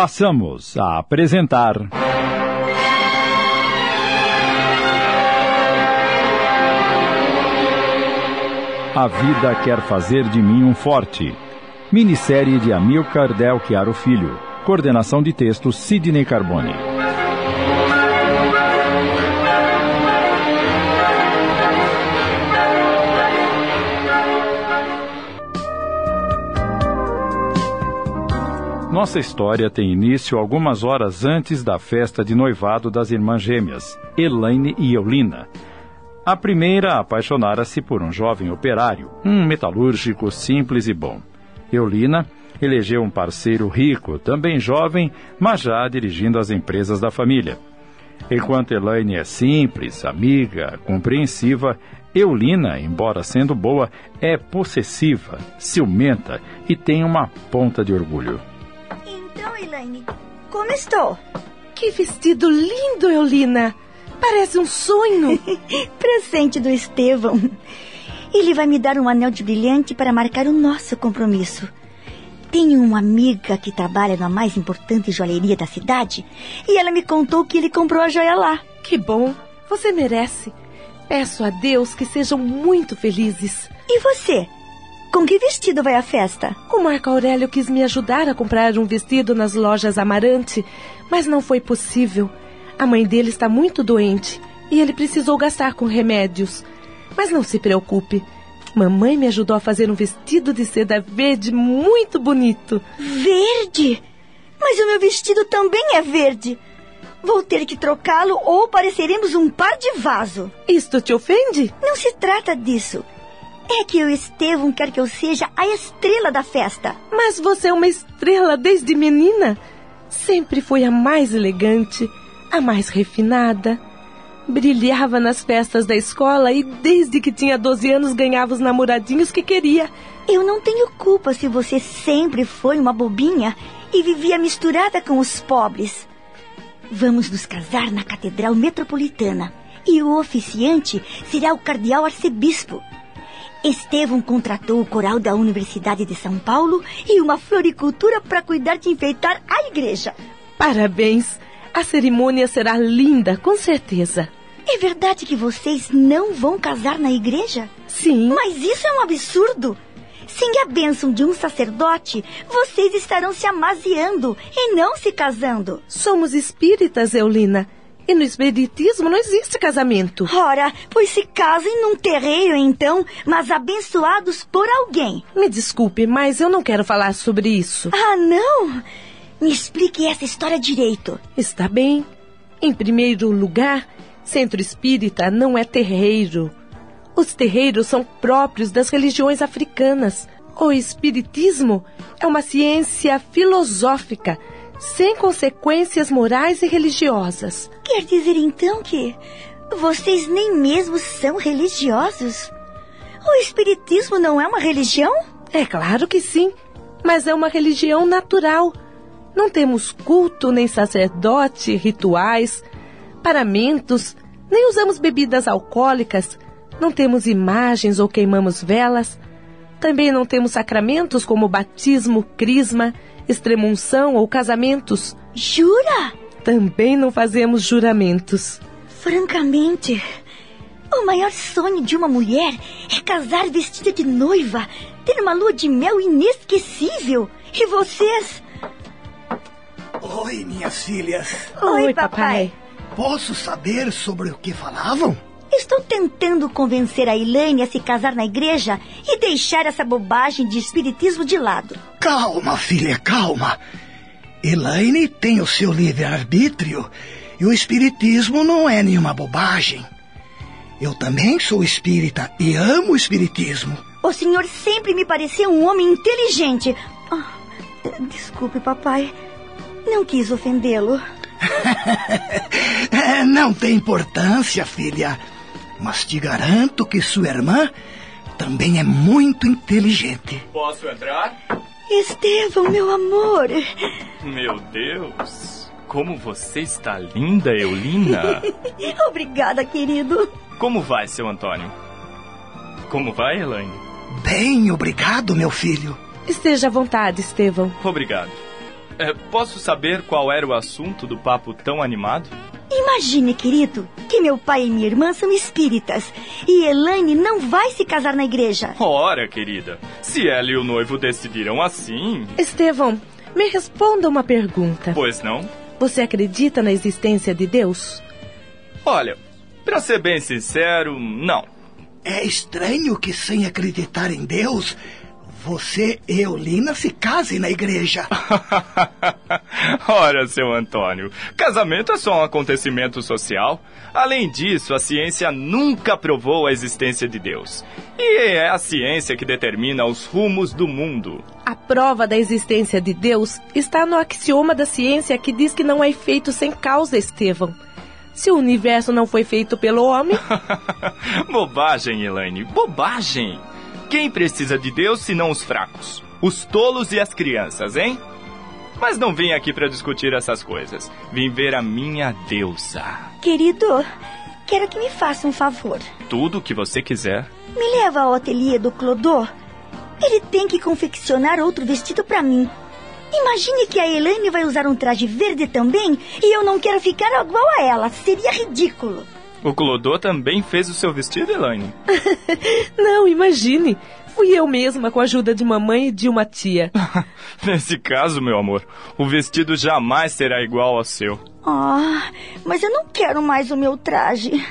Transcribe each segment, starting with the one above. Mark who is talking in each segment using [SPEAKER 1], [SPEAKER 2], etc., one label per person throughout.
[SPEAKER 1] passamos a apresentar. A vida quer fazer de mim um forte. Minissérie de Amilcar Del Chiaro Filho. Coordenação de texto Sidney Carbone. Nossa história tem início algumas horas antes da festa de noivado das irmãs gêmeas, Elaine e Eulina. A primeira apaixonara-se por um jovem operário, um metalúrgico simples e bom. Eulina elegeu um parceiro rico, também jovem, mas já dirigindo as empresas da família. Enquanto Elaine é simples, amiga, compreensiva, Eulina, embora sendo boa, é possessiva, ciumenta e tem uma ponta de orgulho.
[SPEAKER 2] Então, Elaine, como estou?
[SPEAKER 3] Que vestido lindo, Eulina! Parece um sonho!
[SPEAKER 2] Presente do Estevão. Ele vai me dar um anel de brilhante para marcar o nosso compromisso. Tenho uma amiga que trabalha na mais importante joalheria da cidade e ela me contou que ele comprou a joia lá.
[SPEAKER 3] Que bom! Você merece. Peço a Deus que sejam muito felizes.
[SPEAKER 2] E você? Com que vestido vai à festa?
[SPEAKER 3] O Marco Aurélio quis me ajudar a comprar um vestido nas lojas Amarante, mas não foi possível. A mãe dele está muito doente e ele precisou gastar com remédios. Mas não se preocupe. Mamãe me ajudou a fazer um vestido de seda verde muito bonito.
[SPEAKER 2] Verde? Mas o meu vestido também é verde. Vou ter que trocá-lo ou pareceremos um par de vaso.
[SPEAKER 3] Isto te ofende?
[SPEAKER 2] Não se trata disso. É que o Estevão quer que eu seja a estrela da festa.
[SPEAKER 3] Mas você é uma estrela desde menina. Sempre foi a mais elegante, a mais refinada. Brilhava nas festas da escola e desde que tinha 12 anos ganhava os namoradinhos que queria.
[SPEAKER 2] Eu não tenho culpa se você sempre foi uma bobinha e vivia misturada com os pobres. Vamos nos casar na Catedral Metropolitana e o oficiante será o cardeal arcebispo. Estevão contratou o coral da Universidade de São Paulo e uma floricultura para cuidar de enfeitar a igreja.
[SPEAKER 3] Parabéns! A cerimônia será linda, com certeza.
[SPEAKER 2] É verdade que vocês não vão casar na igreja?
[SPEAKER 3] Sim.
[SPEAKER 2] Mas isso é um absurdo. Sem a bênção de um sacerdote, vocês estarão se amaziando e não se casando.
[SPEAKER 3] Somos espíritas, Eulina. E no espiritismo não existe casamento.
[SPEAKER 2] Ora, pois se casem num terreiro então, mas abençoados por alguém.
[SPEAKER 3] Me desculpe, mas eu não quero falar sobre isso.
[SPEAKER 2] Ah, não? Me explique essa história direito.
[SPEAKER 3] Está bem. Em primeiro lugar, centro espírita não é terreiro. Os terreiros são próprios das religiões africanas. O espiritismo é uma ciência filosófica sem consequências morais e religiosas.
[SPEAKER 2] Quer dizer então que vocês nem mesmo são religiosos? O Espiritismo não é uma religião?
[SPEAKER 3] É claro que sim, mas é uma religião natural. Não temos culto, nem sacerdote, rituais, paramentos, nem usamos bebidas alcoólicas, não temos imagens ou queimamos velas. Também não temos sacramentos como batismo, crisma, extremunção ou casamentos.
[SPEAKER 2] Jura?
[SPEAKER 3] Também não fazemos juramentos.
[SPEAKER 2] Francamente, o maior sonho de uma mulher é casar vestida de noiva, ter uma lua de mel inesquecível. E vocês?
[SPEAKER 4] Oi, minhas filhas.
[SPEAKER 2] Oi, Oi papai.
[SPEAKER 4] Posso saber sobre o que falavam?
[SPEAKER 2] Estou tentando convencer a Elaine a se casar na igreja e deixar essa bobagem de espiritismo de lado.
[SPEAKER 4] Calma, filha, calma. Elaine tem o seu livre-arbítrio e o espiritismo não é nenhuma bobagem. Eu também sou espírita e amo o espiritismo.
[SPEAKER 2] O senhor sempre me pareceu um homem inteligente. Oh, desculpe, papai. Não quis ofendê-lo.
[SPEAKER 4] não tem importância, filha. Mas te garanto que sua irmã também é muito inteligente.
[SPEAKER 5] Posso entrar?
[SPEAKER 2] Estevão, meu amor.
[SPEAKER 5] Meu Deus. Como você está linda, Eulina.
[SPEAKER 2] Obrigada, querido.
[SPEAKER 5] Como vai, seu Antônio? Como vai, Elaine?
[SPEAKER 4] Bem, obrigado, meu filho.
[SPEAKER 3] Esteja à vontade, Estevão.
[SPEAKER 5] Obrigado. É, posso saber qual era o assunto do papo tão animado?
[SPEAKER 2] Imagine, querido, que meu pai e minha irmã são espíritas e Elaine não vai se casar na igreja.
[SPEAKER 5] Ora, querida, se ela e o noivo decidiram assim.
[SPEAKER 3] Estevão, me responda uma pergunta.
[SPEAKER 5] Pois não?
[SPEAKER 3] Você acredita na existência de Deus?
[SPEAKER 5] Olha, para ser bem sincero, não.
[SPEAKER 4] É estranho que, sem acreditar em Deus, você e Eulina se casem na igreja.
[SPEAKER 5] Ora, seu Antônio, casamento é só um acontecimento social. Além disso, a ciência nunca provou a existência de Deus. E é a ciência que determina os rumos do mundo.
[SPEAKER 3] A prova da existência de Deus está no axioma da ciência que diz que não é feito sem causa, Estevão. Se o universo não foi feito pelo homem.
[SPEAKER 5] bobagem, Elaine, bobagem! Quem precisa de Deus senão os fracos? Os tolos e as crianças, hein? Mas não vim aqui para discutir essas coisas. Vim ver a minha deusa.
[SPEAKER 2] Querido, quero que me faça um favor.
[SPEAKER 5] Tudo o que você quiser.
[SPEAKER 2] Me leva ao ateliê do Clodô. Ele tem que confeccionar outro vestido para mim. Imagine que a Elaine vai usar um traje verde também e eu não quero ficar igual a ela. Seria ridículo.
[SPEAKER 5] O Clodô também fez o seu vestido, Elaine?
[SPEAKER 3] Não, imagine. Fui eu mesma com a ajuda de mamãe e de uma tia.
[SPEAKER 5] Nesse caso, meu amor, o vestido jamais será igual ao seu.
[SPEAKER 2] Ah, mas eu não quero mais o meu traje.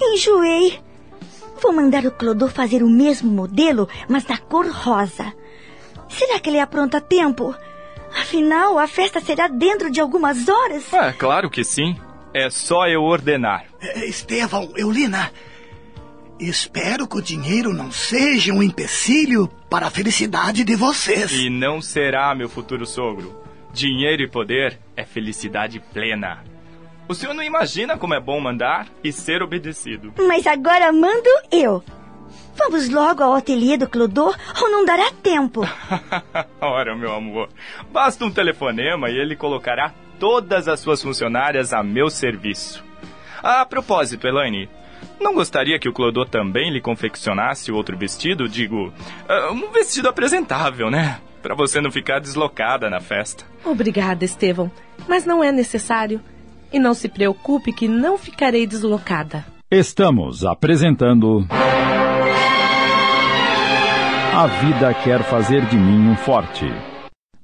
[SPEAKER 2] Enjoei. Vou mandar o Clodô fazer o mesmo modelo, mas da cor rosa. Será que ele apronta a tempo? Afinal, a festa será dentro de algumas horas.
[SPEAKER 5] É, claro que sim. É só eu ordenar.
[SPEAKER 4] É, Estevão, Eulina, espero que o dinheiro não seja um empecilho para a felicidade de vocês.
[SPEAKER 5] E não será, meu futuro sogro. Dinheiro e poder é felicidade plena. O senhor não imagina como é bom mandar e ser obedecido.
[SPEAKER 2] Mas agora mando eu. Vamos logo ao ateliê do Clodô ou não dará tempo?
[SPEAKER 5] Ora, meu amor, basta um telefonema e ele colocará todas as suas funcionárias a meu serviço. A propósito, Elaine, não gostaria que o Clodô também lhe confeccionasse outro vestido? Digo, uh, um vestido apresentável, né? Para você não ficar deslocada na festa.
[SPEAKER 3] Obrigada, Estevão, mas não é necessário. E não se preocupe que não ficarei deslocada.
[SPEAKER 1] Estamos apresentando. A vida quer fazer de mim um forte.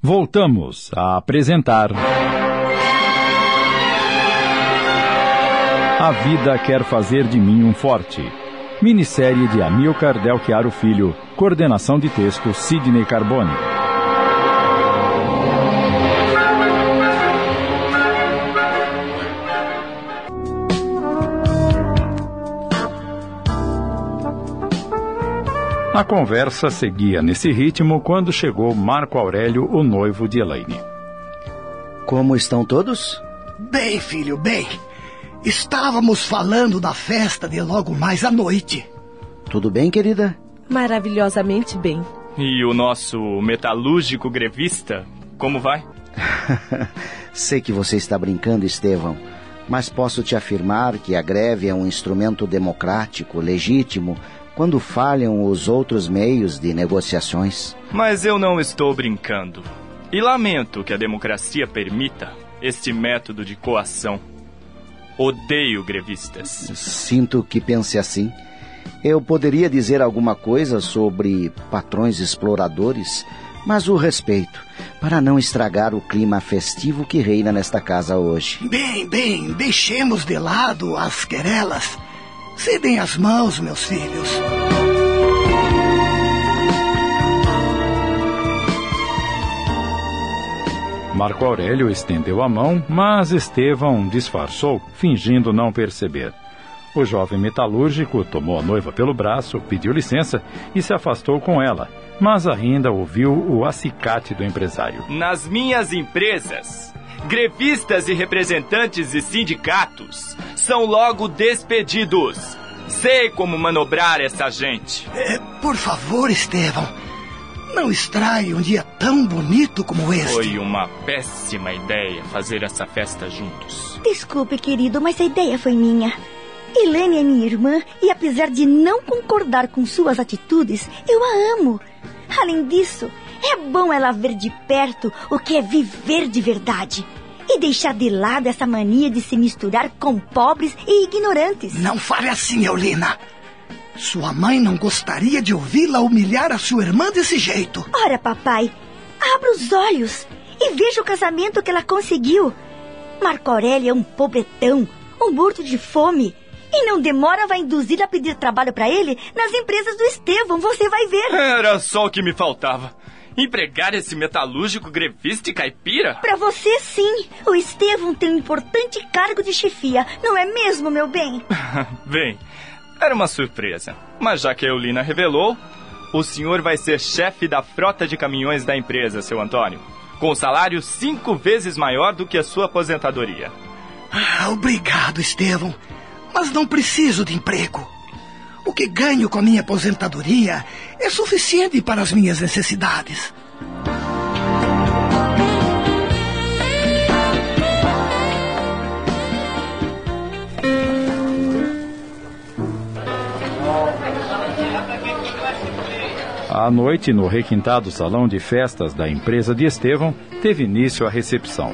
[SPEAKER 1] Voltamos a apresentar. A Vida Quer Fazer de Mim um Forte. Minissérie de Amilcar Del Chiaro Filho. Coordenação de texto Sidney Carbone. A conversa seguia nesse ritmo quando chegou Marco Aurélio, o noivo de Elaine.
[SPEAKER 6] Como estão todos?
[SPEAKER 4] Bem, filho, bem. Estávamos falando da festa de logo mais à noite.
[SPEAKER 6] Tudo bem, querida?
[SPEAKER 3] Maravilhosamente bem.
[SPEAKER 5] E o nosso metalúrgico grevista, como vai?
[SPEAKER 6] Sei que você está brincando, Estevão, mas posso te afirmar que a greve é um instrumento democrático, legítimo, quando falham os outros meios de negociações.
[SPEAKER 5] Mas eu não estou brincando. E lamento que a democracia permita este método de coação. Odeio grevistas.
[SPEAKER 6] Sinto que pense assim. Eu poderia dizer alguma coisa sobre patrões exploradores, mas o respeito, para não estragar o clima festivo que reina nesta casa hoje.
[SPEAKER 4] Bem, bem, deixemos de lado as querelas. Cedem as mãos, meus filhos.
[SPEAKER 1] Marco Aurélio estendeu a mão, mas Estevão disfarçou, fingindo não perceber. O jovem metalúrgico tomou a noiva pelo braço, pediu licença e se afastou com ela, mas ainda ouviu o acicate do empresário.
[SPEAKER 5] Nas minhas empresas, grevistas e representantes de sindicatos são logo despedidos. Sei como manobrar essa gente.
[SPEAKER 4] É, por favor, Estevão. Não extrai um dia tão bonito como este.
[SPEAKER 5] Foi uma péssima ideia fazer essa festa juntos.
[SPEAKER 2] Desculpe, querido, mas a ideia foi minha. Helene é minha irmã e, apesar de não concordar com suas atitudes, eu a amo. Além disso, É bom ela ver de perto o que é viver de verdade. E deixar de lado essa mania de se misturar com pobres e ignorantes.
[SPEAKER 4] Não fale assim, Eulina. Sua mãe não gostaria de ouvi-la humilhar a sua irmã desse jeito.
[SPEAKER 2] Ora, papai, abra os olhos e veja o casamento que ela conseguiu. Marco Aurélio é um pobretão, um morto de fome. E não demora vai induzir a pedir trabalho para ele nas empresas do Estevão, você vai ver.
[SPEAKER 5] Era só o que me faltava. Empregar esse metalúrgico grevista e caipira?
[SPEAKER 2] Para você, sim. O Estevão tem um importante cargo de chefia, não é mesmo, meu bem?
[SPEAKER 5] bem, era uma surpresa. Mas já que a Eulina revelou, o senhor vai ser chefe da frota de caminhões da empresa, seu Antônio. Com salário cinco vezes maior do que a sua aposentadoria.
[SPEAKER 4] Ah, obrigado, Estevão. Mas não preciso de emprego. O que ganho com a minha aposentadoria é suficiente para as minhas necessidades.
[SPEAKER 1] À noite, no requintado salão de festas da empresa de Estevão, teve início a recepção.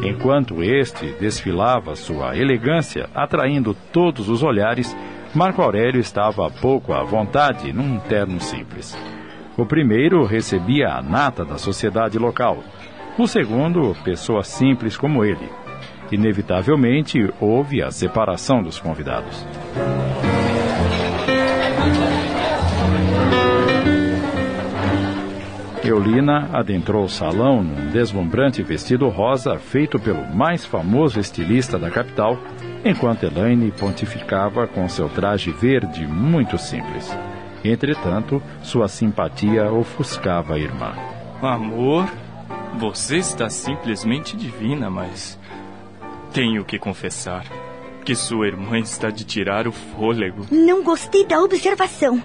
[SPEAKER 1] Enquanto este desfilava sua elegância, atraindo todos os olhares, Marco Aurélio estava pouco à vontade num terno simples. O primeiro recebia a nata da sociedade local. O segundo, pessoa simples como ele. Inevitavelmente, houve a separação dos convidados. Eulina adentrou o salão num deslumbrante vestido rosa feito pelo mais famoso estilista da capital enquanto Elaine pontificava com seu traje verde muito simples. Entretanto, sua simpatia ofuscava a irmã.
[SPEAKER 5] Amor, você está simplesmente divina, mas tenho que confessar que sua irmã está de tirar o fôlego.
[SPEAKER 2] Não gostei da observação.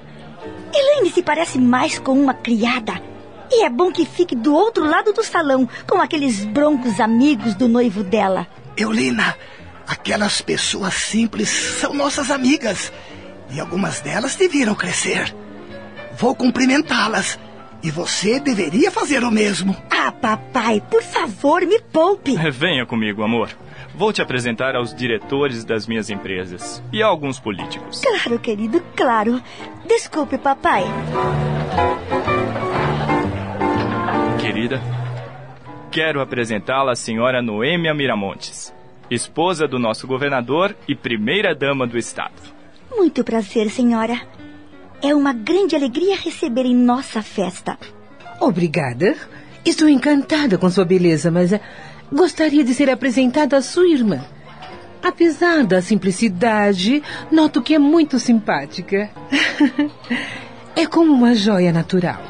[SPEAKER 2] Elaine se parece mais com uma criada. E é bom que fique do outro lado do salão, com aqueles broncos amigos do noivo dela.
[SPEAKER 4] Eulina, Aquelas pessoas simples são nossas amigas e algumas delas deviam crescer. Vou cumprimentá-las e você deveria fazer o mesmo.
[SPEAKER 2] Ah, papai, por favor, me poupe.
[SPEAKER 5] Venha comigo, amor. Vou te apresentar aos diretores das minhas empresas e a alguns políticos.
[SPEAKER 2] Claro, querido, claro. Desculpe, papai.
[SPEAKER 5] Querida, quero apresentá-la à senhora Noêmia Miramontes esposa do nosso governador e primeira-dama do Estado.
[SPEAKER 2] Muito prazer, senhora. É uma grande alegria receber em nossa festa.
[SPEAKER 7] Obrigada. Estou encantada com sua beleza, mas eh, gostaria de ser apresentada à sua irmã. Apesar da simplicidade, noto que é muito simpática. é como uma joia natural.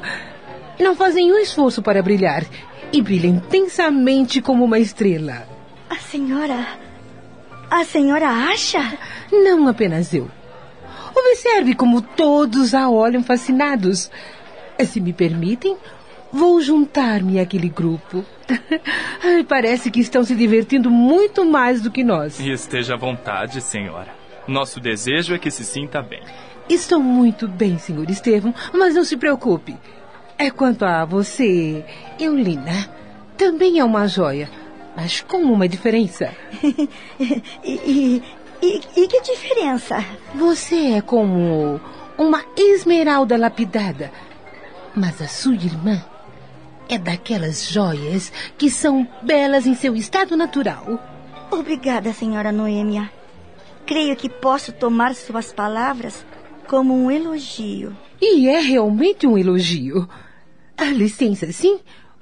[SPEAKER 7] Não fazem um esforço para brilhar e brilha intensamente como uma estrela.
[SPEAKER 2] A senhora. A senhora acha?
[SPEAKER 7] Não apenas eu. Observe como todos a olham fascinados. Se me permitem, vou juntar-me àquele grupo. Parece que estão se divertindo muito mais do que nós.
[SPEAKER 5] esteja à vontade, senhora. Nosso desejo é que se sinta bem.
[SPEAKER 7] Estou muito bem, senhor Estevam, mas não se preocupe. É quanto a você, Eulina, também é uma joia. Mas como uma diferença?
[SPEAKER 2] e, e, e, e que diferença?
[SPEAKER 7] Você é como uma esmeralda lapidada. Mas a sua irmã é daquelas joias que são belas em seu estado natural.
[SPEAKER 2] Obrigada, senhora Noêmia. Creio que posso tomar suas palavras como um elogio.
[SPEAKER 7] E é realmente um elogio. Ah, licença, sim?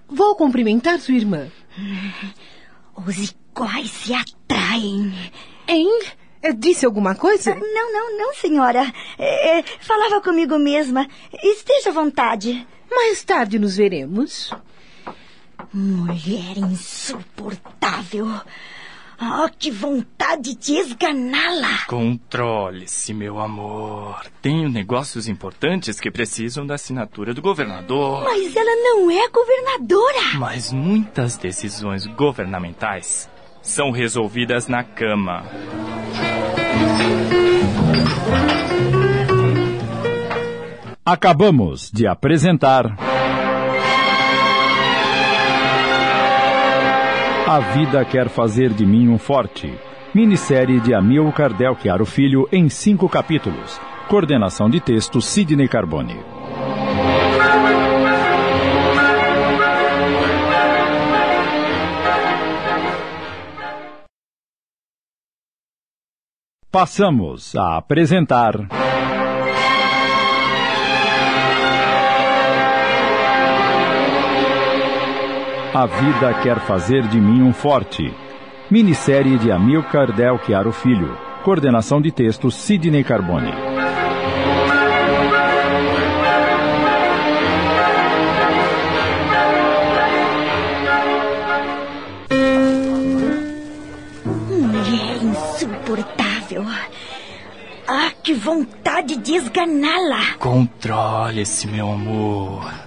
[SPEAKER 7] Vou cumprimentar sua irmã.
[SPEAKER 2] Os iguais se atraem.
[SPEAKER 7] Hein? É, disse alguma coisa?
[SPEAKER 2] Ah, não, não, não, senhora. É, é, falava comigo mesma. Esteja à vontade.
[SPEAKER 7] Mais tarde nos veremos.
[SPEAKER 2] Mulher insuportável. Oh, que vontade de esganá-la!
[SPEAKER 5] Controle-se, meu amor. Tenho negócios importantes que precisam da assinatura do governador.
[SPEAKER 2] Mas ela não é governadora!
[SPEAKER 5] Mas muitas decisões governamentais são resolvidas na cama.
[SPEAKER 1] Acabamos de apresentar. A Vida Quer Fazer de Mim um Forte. Minissérie de Amilcar Del Chiaro Filho em cinco capítulos. Coordenação de texto Sidney Carbone. Passamos a apresentar. A Vida Quer Fazer de Mim um Forte. Minissérie de Amilcar Del Chiaro Filho. Coordenação de texto Sidney Carbone.
[SPEAKER 2] Mulher insuportável. Ah, que vontade de esganá-la.
[SPEAKER 5] Controle-se, meu amor.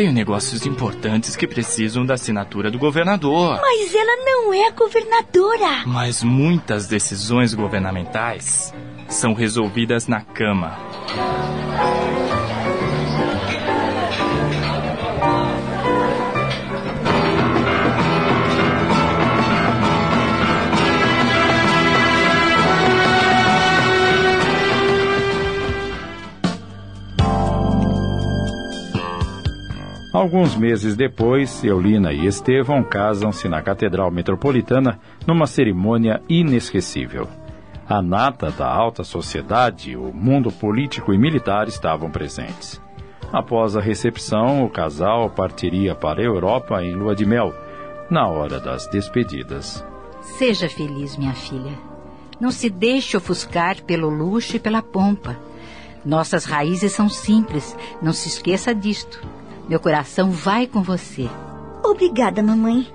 [SPEAKER 5] Tenho negócios importantes que precisam da assinatura do governador.
[SPEAKER 2] Mas ela não é governadora.
[SPEAKER 5] Mas muitas decisões governamentais são resolvidas na cama.
[SPEAKER 1] Alguns meses depois, Eulina e Estevão casam-se na Catedral Metropolitana numa cerimônia inesquecível. A nata da alta sociedade, o mundo político e militar estavam presentes. Após a recepção, o casal partiria para a Europa em lua de mel, na hora das despedidas.
[SPEAKER 8] Seja feliz, minha filha. Não se deixe ofuscar pelo luxo e pela pompa. Nossas raízes são simples, não se esqueça disto. Meu coração vai com você.
[SPEAKER 2] Obrigada, mamãe.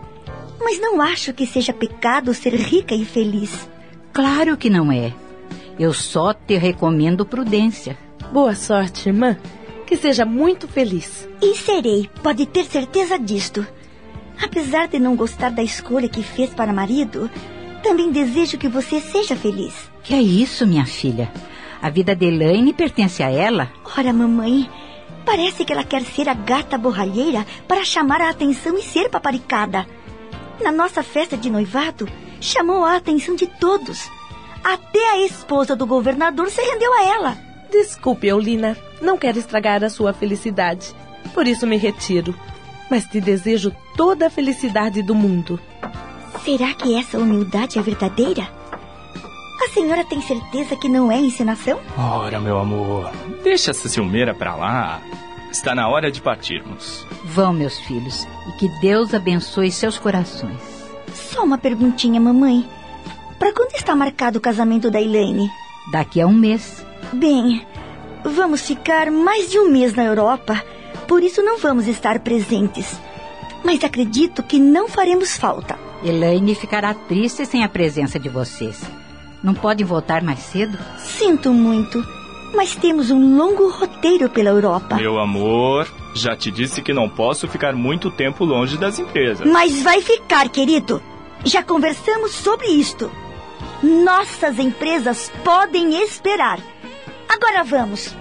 [SPEAKER 2] Mas não acho que seja pecado ser rica e feliz.
[SPEAKER 8] Claro que não é. Eu só te recomendo prudência.
[SPEAKER 3] Boa sorte, irmã. Que seja muito feliz.
[SPEAKER 2] E serei, pode ter certeza disto. Apesar de não gostar da escolha que fez para marido, também desejo que você seja feliz.
[SPEAKER 8] Que é isso, minha filha? A vida de Elaine pertence a ela?
[SPEAKER 2] Ora, mamãe, parece que ela quer ser a gata borralheira para chamar a atenção e ser paparicada. Na nossa festa de noivado, chamou a atenção de todos. Até a esposa do governador se rendeu a ela.
[SPEAKER 3] Desculpe, Eulina. Não quero estragar a sua felicidade. Por isso me retiro. Mas te desejo toda a felicidade do mundo.
[SPEAKER 2] Será que essa humildade é verdadeira? A senhora tem certeza que não é encenação?
[SPEAKER 5] Ora, meu amor, deixa essa ciumeira pra lá. Está na hora de partirmos.
[SPEAKER 8] Vão, meus filhos, e que Deus abençoe seus corações.
[SPEAKER 2] Só uma perguntinha, mamãe. Para quando está marcado o casamento da Elaine?
[SPEAKER 8] Daqui a um mês.
[SPEAKER 2] Bem, vamos ficar mais de um mês na Europa, por isso não vamos estar presentes. Mas acredito que não faremos falta.
[SPEAKER 8] Elaine ficará triste sem a presença de vocês. Não podem voltar mais cedo?
[SPEAKER 2] Sinto muito, mas temos um longo roteiro pela Europa.
[SPEAKER 5] Meu amor, já te disse que não posso ficar muito tempo longe das empresas.
[SPEAKER 2] Mas vai ficar, querido. Já conversamos sobre isto. Nossas empresas podem esperar. Agora vamos.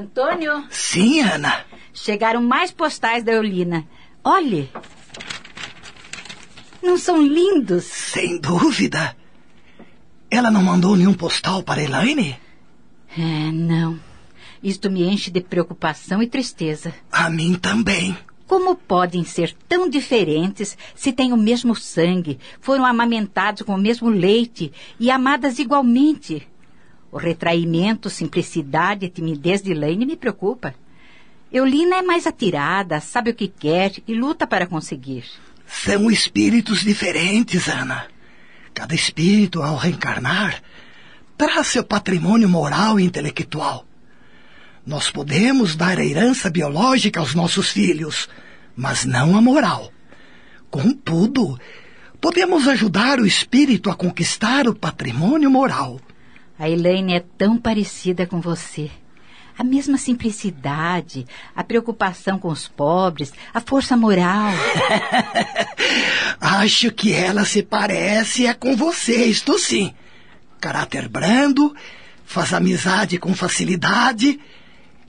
[SPEAKER 8] Antônio,
[SPEAKER 4] Sim, Ana.
[SPEAKER 8] chegaram mais postais da Eulina. Olhe. Não são lindos?
[SPEAKER 4] Sem dúvida. Ela não mandou nenhum postal para Elaine?
[SPEAKER 8] É, não. Isto me enche de preocupação e tristeza.
[SPEAKER 4] A mim também.
[SPEAKER 8] Como podem ser tão diferentes se têm o mesmo sangue, foram amamentados com o mesmo leite e amadas igualmente? O retraimento, simplicidade e timidez de Elaine me preocupa. Eulina é mais atirada, sabe o que quer e luta para conseguir.
[SPEAKER 4] São espíritos diferentes, Ana. Cada espírito, ao reencarnar, traz seu patrimônio moral e intelectual. Nós podemos dar a herança biológica aos nossos filhos, mas não a moral. Contudo, podemos ajudar o espírito a conquistar o patrimônio moral.
[SPEAKER 8] A Elaine é tão parecida com você. A mesma simplicidade, a preocupação com os pobres, a força moral.
[SPEAKER 4] Acho que ela se parece é com você, isto sim. Caráter brando, faz amizade com facilidade,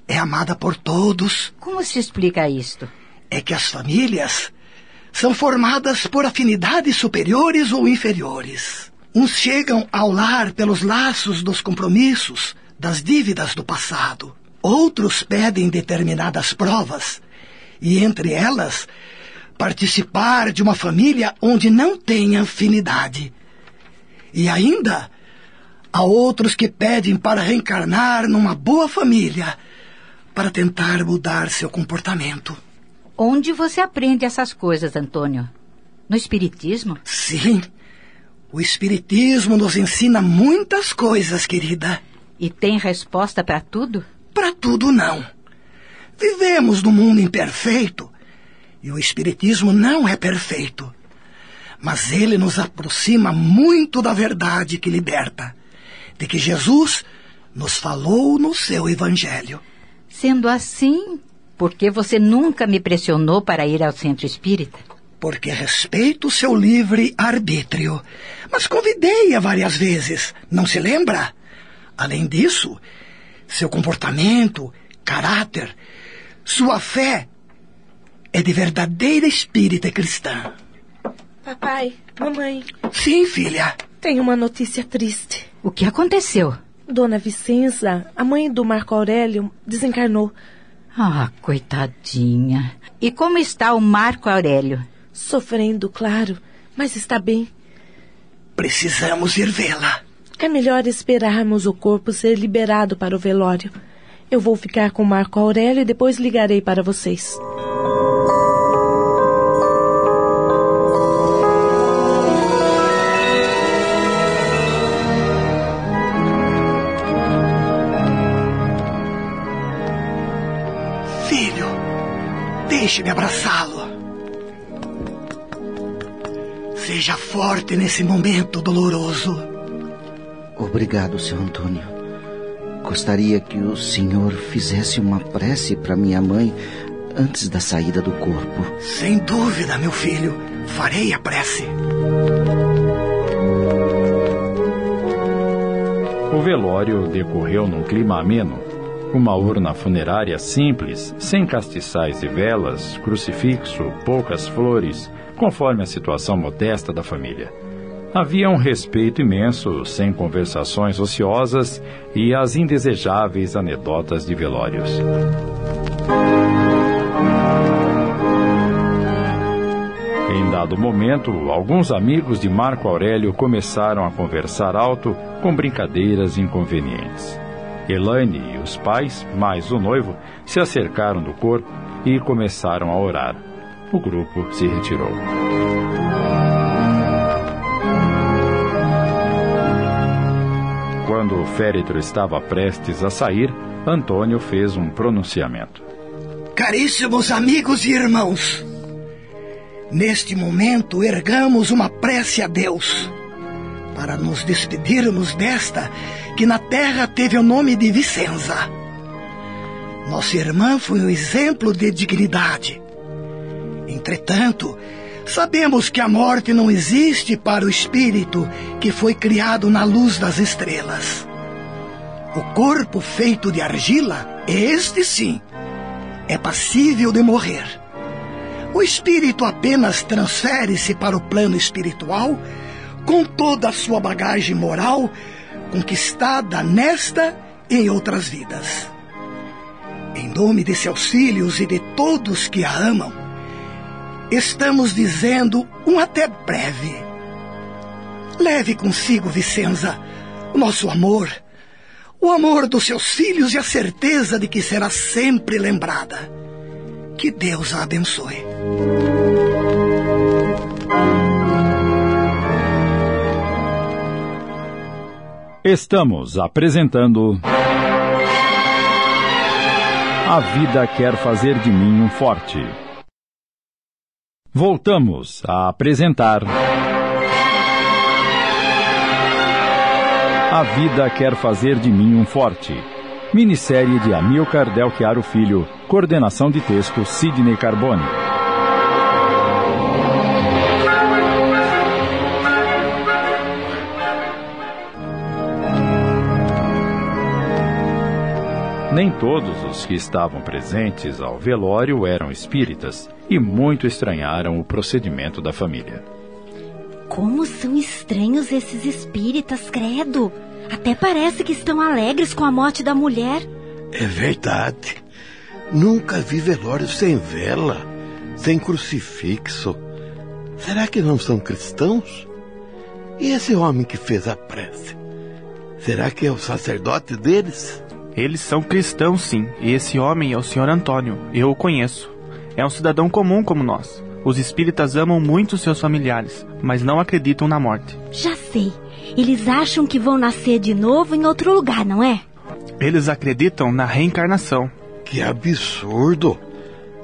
[SPEAKER 4] é amada por todos.
[SPEAKER 8] Como se explica isto?
[SPEAKER 4] É que as famílias são formadas por afinidades superiores ou inferiores. Uns chegam ao lar pelos laços dos compromissos, das dívidas do passado. Outros pedem determinadas provas, e entre elas, participar de uma família onde não tem afinidade. E ainda, há outros que pedem para reencarnar numa boa família, para tentar mudar seu comportamento.
[SPEAKER 8] Onde você aprende essas coisas, Antônio? No Espiritismo?
[SPEAKER 4] Sim. O Espiritismo nos ensina muitas coisas, querida.
[SPEAKER 8] E tem resposta para tudo?
[SPEAKER 4] Para tudo, não. Vivemos num mundo imperfeito e o Espiritismo não é perfeito. Mas ele nos aproxima muito da verdade que liberta, de que Jesus nos falou no seu Evangelho.
[SPEAKER 8] Sendo assim, por que você nunca me pressionou para ir ao centro espírita?
[SPEAKER 4] Porque respeito o seu livre arbítrio. Mas convidei-a várias vezes, não se lembra? Além disso, seu comportamento, caráter, sua fé é de verdadeira espírita cristã.
[SPEAKER 3] Papai, mamãe,
[SPEAKER 4] Sim, filha.
[SPEAKER 3] tenho uma notícia triste.
[SPEAKER 8] O que aconteceu?
[SPEAKER 3] Dona Vicenza, a mãe do Marco Aurélio, desencarnou,
[SPEAKER 8] Ah, coitadinha. E como está o Marco Aurélio?
[SPEAKER 3] sofrendo, claro, mas está bem.
[SPEAKER 4] Precisamos ir vê-la.
[SPEAKER 3] É melhor esperarmos o corpo ser liberado para o velório. Eu vou ficar com Marco Aurélio e depois ligarei para vocês.
[SPEAKER 4] Filho, deixe-me abraçá-lo. Seja forte nesse momento doloroso.
[SPEAKER 6] Obrigado, seu Antônio. Gostaria que o senhor fizesse uma prece para minha mãe antes da saída do corpo.
[SPEAKER 4] Sem dúvida, meu filho, farei a prece.
[SPEAKER 1] O velório decorreu num clima ameno. Uma urna funerária simples, sem castiçais e velas, crucifixo, poucas flores, conforme a situação modesta da família. Havia um respeito imenso, sem conversações ociosas e as indesejáveis anedotas de velórios. Em dado momento, alguns amigos de Marco Aurélio começaram a conversar alto com brincadeiras inconvenientes. Elaine e os pais, mais o noivo, se acercaram do corpo e começaram a orar. O grupo se retirou. Quando o féretro estava prestes a sair, Antônio fez um pronunciamento.
[SPEAKER 4] Caríssimos amigos e irmãos, neste momento ergamos uma prece a Deus para nos despedirmos desta que na terra teve o nome de Vicenza. Nossa irmã foi um exemplo de dignidade. Entretanto, sabemos que a morte não existe para o espírito que foi criado na luz das estrelas. O corpo feito de argila, este sim, é passível de morrer. O espírito apenas transfere-se para o plano espiritual com toda a sua bagagem moral conquistada nesta e em outras vidas. Em nome de seus filhos e de todos que a amam, estamos dizendo um até breve. Leve consigo, Vicenza, o nosso amor, o amor dos seus filhos e a certeza de que será sempre lembrada. Que Deus a abençoe.
[SPEAKER 1] Estamos apresentando. A vida quer fazer de mim um forte. Voltamos a apresentar. A vida quer fazer de mim um forte. Minissérie de Amilcar Del Chiaro Filho. Coordenação de texto Sidney Carbone. Nem todos os que estavam presentes ao velório eram espíritas e muito estranharam o procedimento da família.
[SPEAKER 2] Como são estranhos esses espíritas, credo! Até parece que estão alegres com a morte da mulher.
[SPEAKER 9] É verdade. Nunca vi velório sem vela, sem crucifixo. Será que não são cristãos? E esse homem que fez a prece? Será que é o sacerdote deles?
[SPEAKER 10] Eles são cristãos, sim, e esse homem é o Sr. Antônio. Eu o conheço. É um cidadão comum como nós. Os espíritas amam muito seus familiares, mas não acreditam na morte.
[SPEAKER 2] Já sei. Eles acham que vão nascer de novo em outro lugar, não é?
[SPEAKER 10] Eles acreditam na reencarnação.
[SPEAKER 9] Que absurdo!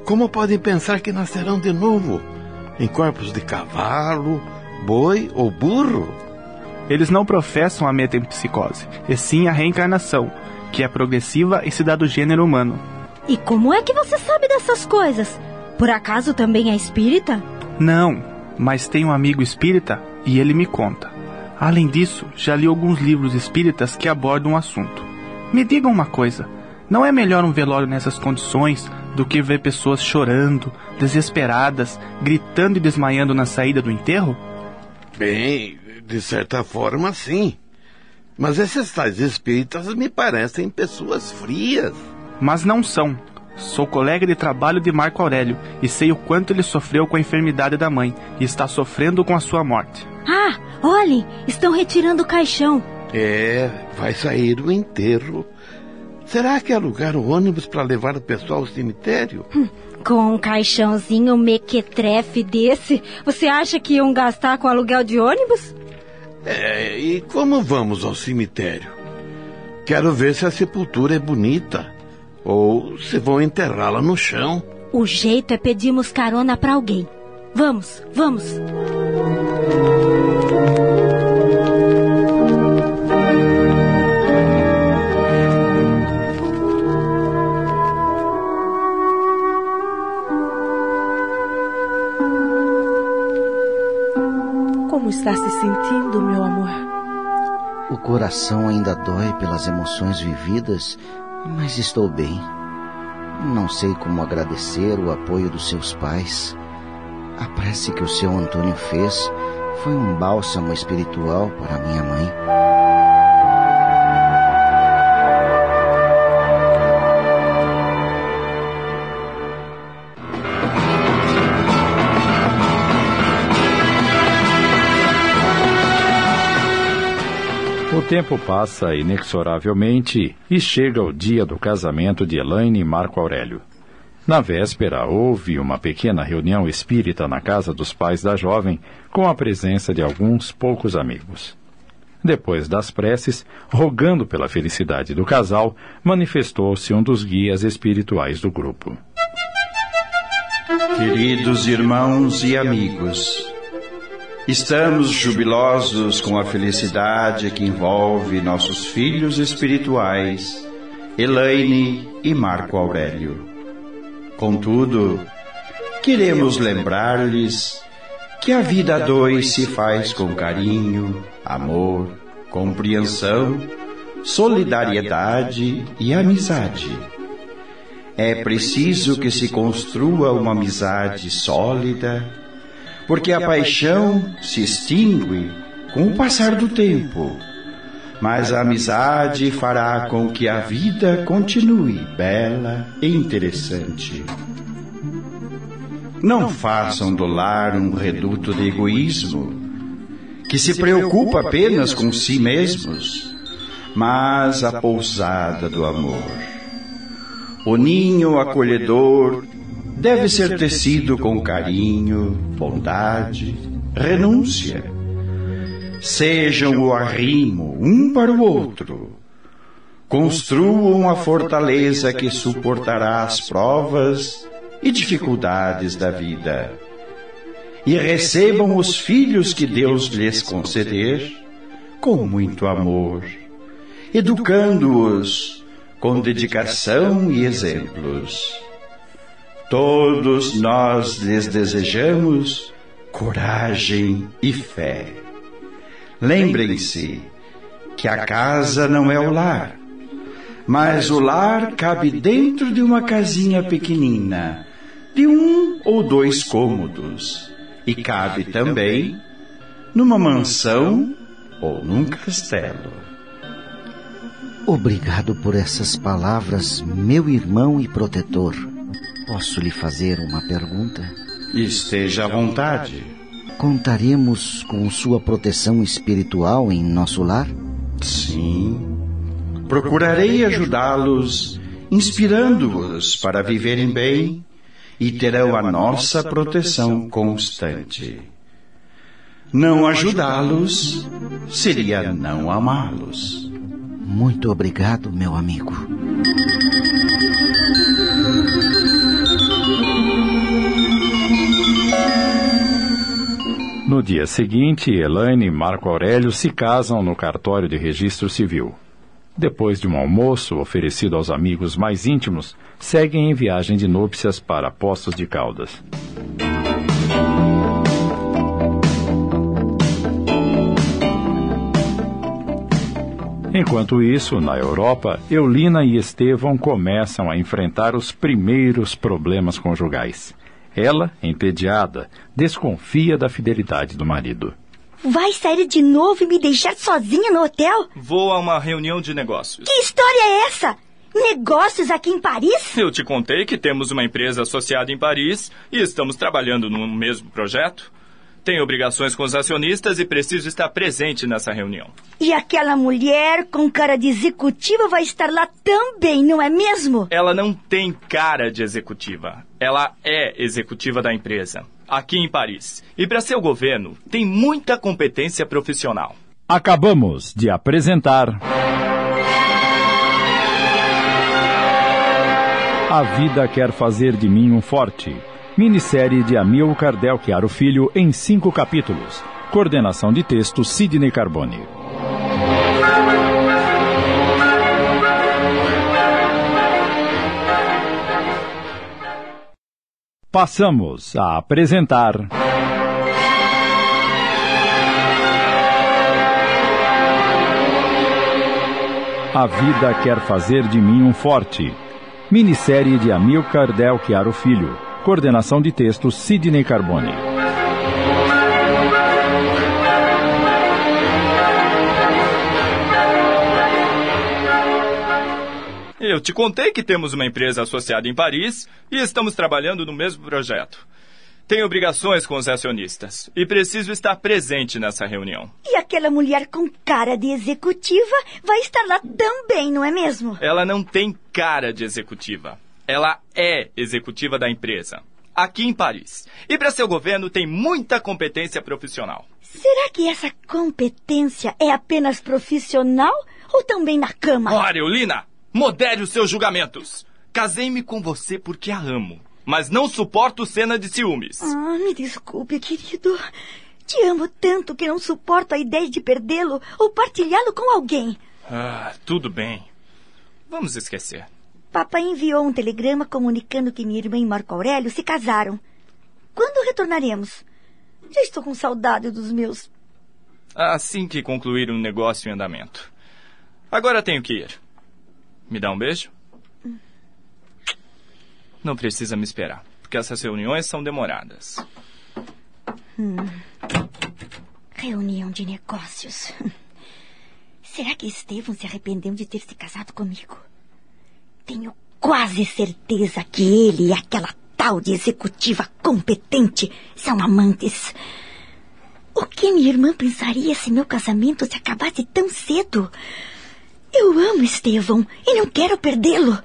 [SPEAKER 9] Como podem pensar que nascerão de novo? Em corpos de cavalo, boi ou burro?
[SPEAKER 10] Eles não professam a metempsicose, e sim a reencarnação, que é progressiva e se dá do gênero humano.
[SPEAKER 2] E como é que você sabe dessas coisas? Por acaso também é espírita?
[SPEAKER 10] Não, mas tenho um amigo espírita e ele me conta. Além disso, já li alguns livros espíritas que abordam o assunto. Me digam uma coisa: não é melhor um velório nessas condições do que ver pessoas chorando, desesperadas, gritando e desmaiando na saída do enterro?
[SPEAKER 9] Bem, de certa forma, sim. Mas esses tais espíritas me parecem pessoas frias.
[SPEAKER 10] Mas não são. Sou colega de trabalho de Marco Aurélio e sei o quanto ele sofreu com a enfermidade da mãe e está sofrendo com a sua morte.
[SPEAKER 2] Ah, olhem, estão retirando o caixão.
[SPEAKER 9] É, vai sair o enterro. Será que alugaram ônibus para levar o pessoal ao cemitério?
[SPEAKER 2] Hum, com um caixãozinho mequetrefe desse, você acha que iam gastar com aluguel de ônibus?
[SPEAKER 9] É, e como vamos ao cemitério? Quero ver se a sepultura é bonita ou se vão enterrá-la no chão.
[SPEAKER 2] O jeito é pedirmos carona para alguém. Vamos, vamos.
[SPEAKER 3] Está se sentindo, meu amor?
[SPEAKER 6] O coração ainda dói pelas emoções vividas, mas estou bem. Não sei como agradecer o apoio dos seus pais. A prece que o seu Antônio fez foi um bálsamo espiritual para minha mãe.
[SPEAKER 1] Tempo passa inexoravelmente e chega o dia do casamento de Elaine e Marco Aurélio. Na véspera, houve uma pequena reunião espírita na casa dos pais da jovem, com a presença de alguns poucos amigos. Depois das preces, rogando pela felicidade do casal, manifestou-se um dos guias espirituais do grupo.
[SPEAKER 11] Queridos irmãos e amigos, Estamos jubilosos com a felicidade que envolve nossos filhos espirituais, Elaine e Marco Aurélio. Contudo, queremos lembrar-lhes que a vida a dois se faz com carinho, amor, compreensão, solidariedade e amizade. É preciso que se construa uma amizade sólida porque a paixão se extingue com o passar do tempo. Mas a amizade fará com que a vida continue bela e interessante. Não façam do lar um reduto de egoísmo, que se preocupa apenas com si mesmos, mas a pousada do amor. O ninho acolhedor deve ser tecido com carinho, bondade, renúncia. Sejam o arrimo um para o outro. Construam a fortaleza que suportará as provas e dificuldades da vida. E recebam os filhos que Deus lhes conceder com muito amor, educando-os com dedicação e exemplos. Todos nós lhes desejamos coragem e fé. Lembrem-se que a casa não é o lar, mas o lar cabe dentro de uma casinha pequenina, de um ou dois cômodos, e cabe também numa mansão ou num castelo.
[SPEAKER 6] Obrigado por essas palavras, meu irmão e protetor. Posso lhe fazer uma pergunta?
[SPEAKER 11] Esteja à vontade.
[SPEAKER 6] Contaremos com sua proteção espiritual em nosso lar?
[SPEAKER 11] Sim. Procurarei ajudá-los, inspirando-os para viverem bem e terão a nossa proteção constante. Não ajudá-los seria não amá-los.
[SPEAKER 6] Muito obrigado, meu amigo.
[SPEAKER 1] No dia seguinte, Elaine e Marco Aurélio se casam no cartório de registro civil. Depois de um almoço oferecido aos amigos mais íntimos, seguem em viagem de núpcias para Poços de Caldas. Enquanto isso, na Europa, Eulina e Estevão começam a enfrentar os primeiros problemas conjugais. Ela, entediada, desconfia da fidelidade do marido.
[SPEAKER 2] Vai sair de novo e me deixar sozinha no hotel?
[SPEAKER 5] Vou a uma reunião de negócios.
[SPEAKER 2] Que história é essa? Negócios aqui em Paris?
[SPEAKER 5] Eu te contei que temos uma empresa associada em Paris e estamos trabalhando no mesmo projeto. Tenho obrigações com os acionistas e preciso estar presente nessa reunião.
[SPEAKER 2] E aquela mulher com cara de executiva vai estar lá também, não é mesmo?
[SPEAKER 5] Ela não tem cara de executiva. Ela é executiva da empresa, aqui em Paris. E para seu governo, tem muita competência profissional.
[SPEAKER 1] Acabamos de apresentar. A vida quer fazer de mim um forte Minissérie de Amilcar Del Chiaro Filho em cinco capítulos. Coordenação de texto Sidney Carbone. Passamos a apresentar. A vida quer fazer de mim um forte. Minissérie de Amilcar Del Chiaro Filho. Coordenação de texto Sidney Carbone.
[SPEAKER 5] Eu te contei que temos uma empresa associada em Paris e estamos trabalhando no mesmo projeto. Tenho obrigações com os acionistas e preciso estar presente nessa reunião.
[SPEAKER 2] E aquela mulher com cara de executiva vai estar lá também, não é mesmo?
[SPEAKER 5] Ela não tem cara de executiva. Ela é executiva da empresa, aqui em Paris. E para seu governo tem muita competência profissional.
[SPEAKER 2] Será que essa competência é apenas profissional ou também na cama?
[SPEAKER 5] Ora, Eulina, modere os seus julgamentos. Casei-me com você porque a amo, mas não suporto cena de ciúmes.
[SPEAKER 2] Ah, me desculpe, querido. Te amo tanto que não suporto a ideia de perdê-lo ou partilhá-lo com alguém.
[SPEAKER 5] Ah, tudo bem. Vamos esquecer.
[SPEAKER 2] Papai enviou um telegrama comunicando que minha irmã e Marco Aurélio se casaram. Quando retornaremos? Já estou com saudade dos meus.
[SPEAKER 5] Assim que concluir um negócio em andamento. Agora tenho que ir. Me dá um beijo? Não precisa me esperar, porque essas reuniões são demoradas.
[SPEAKER 2] Hum. Reunião de negócios. Será que Estevão se arrependeu de ter se casado comigo? Tenho quase certeza que ele e aquela tal de executiva competente são amantes. O que minha irmã pensaria se meu casamento se acabasse tão cedo? Eu amo Estevão e não quero perdê-lo.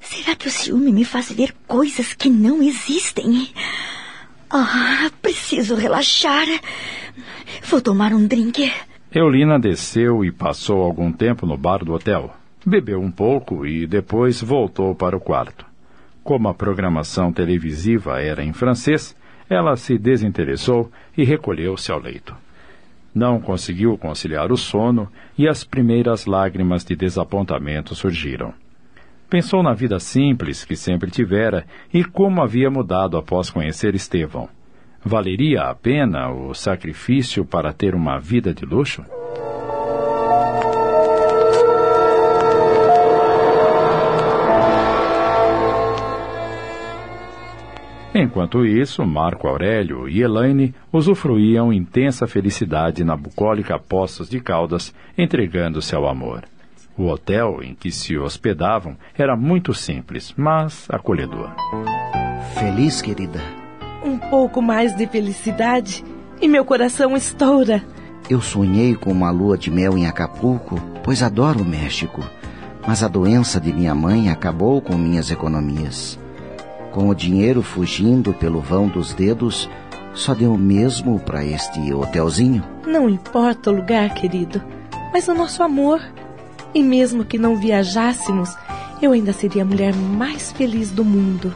[SPEAKER 2] Será que o ciúme me faz ver coisas que não existem? Ah, preciso relaxar. Vou tomar um drink.
[SPEAKER 1] Eulina desceu e passou algum tempo no bar do hotel. Bebeu um pouco e depois voltou para o quarto. Como a programação televisiva era em francês, ela se desinteressou e recolheu-se ao leito. Não conseguiu conciliar o sono e as primeiras lágrimas de desapontamento surgiram. Pensou na vida simples que sempre tivera e como havia mudado após conhecer Estevão. Valeria a pena o sacrifício para ter uma vida de luxo? Enquanto isso, Marco Aurélio e Elaine usufruíam intensa felicidade na bucólica Poços de Caldas, entregando-se ao amor. O hotel em que se hospedavam era muito simples, mas acolhedor.
[SPEAKER 6] Feliz, querida?
[SPEAKER 3] Um pouco mais de felicidade e meu coração estoura.
[SPEAKER 6] Eu sonhei com uma lua de mel em Acapulco, pois adoro o México. Mas a doença de minha mãe acabou com minhas economias. Com o dinheiro fugindo pelo vão dos dedos, só deu mesmo para este hotelzinho.
[SPEAKER 3] Não importa o lugar, querido, mas o nosso amor. E mesmo que não viajássemos, eu ainda seria a mulher mais feliz do mundo.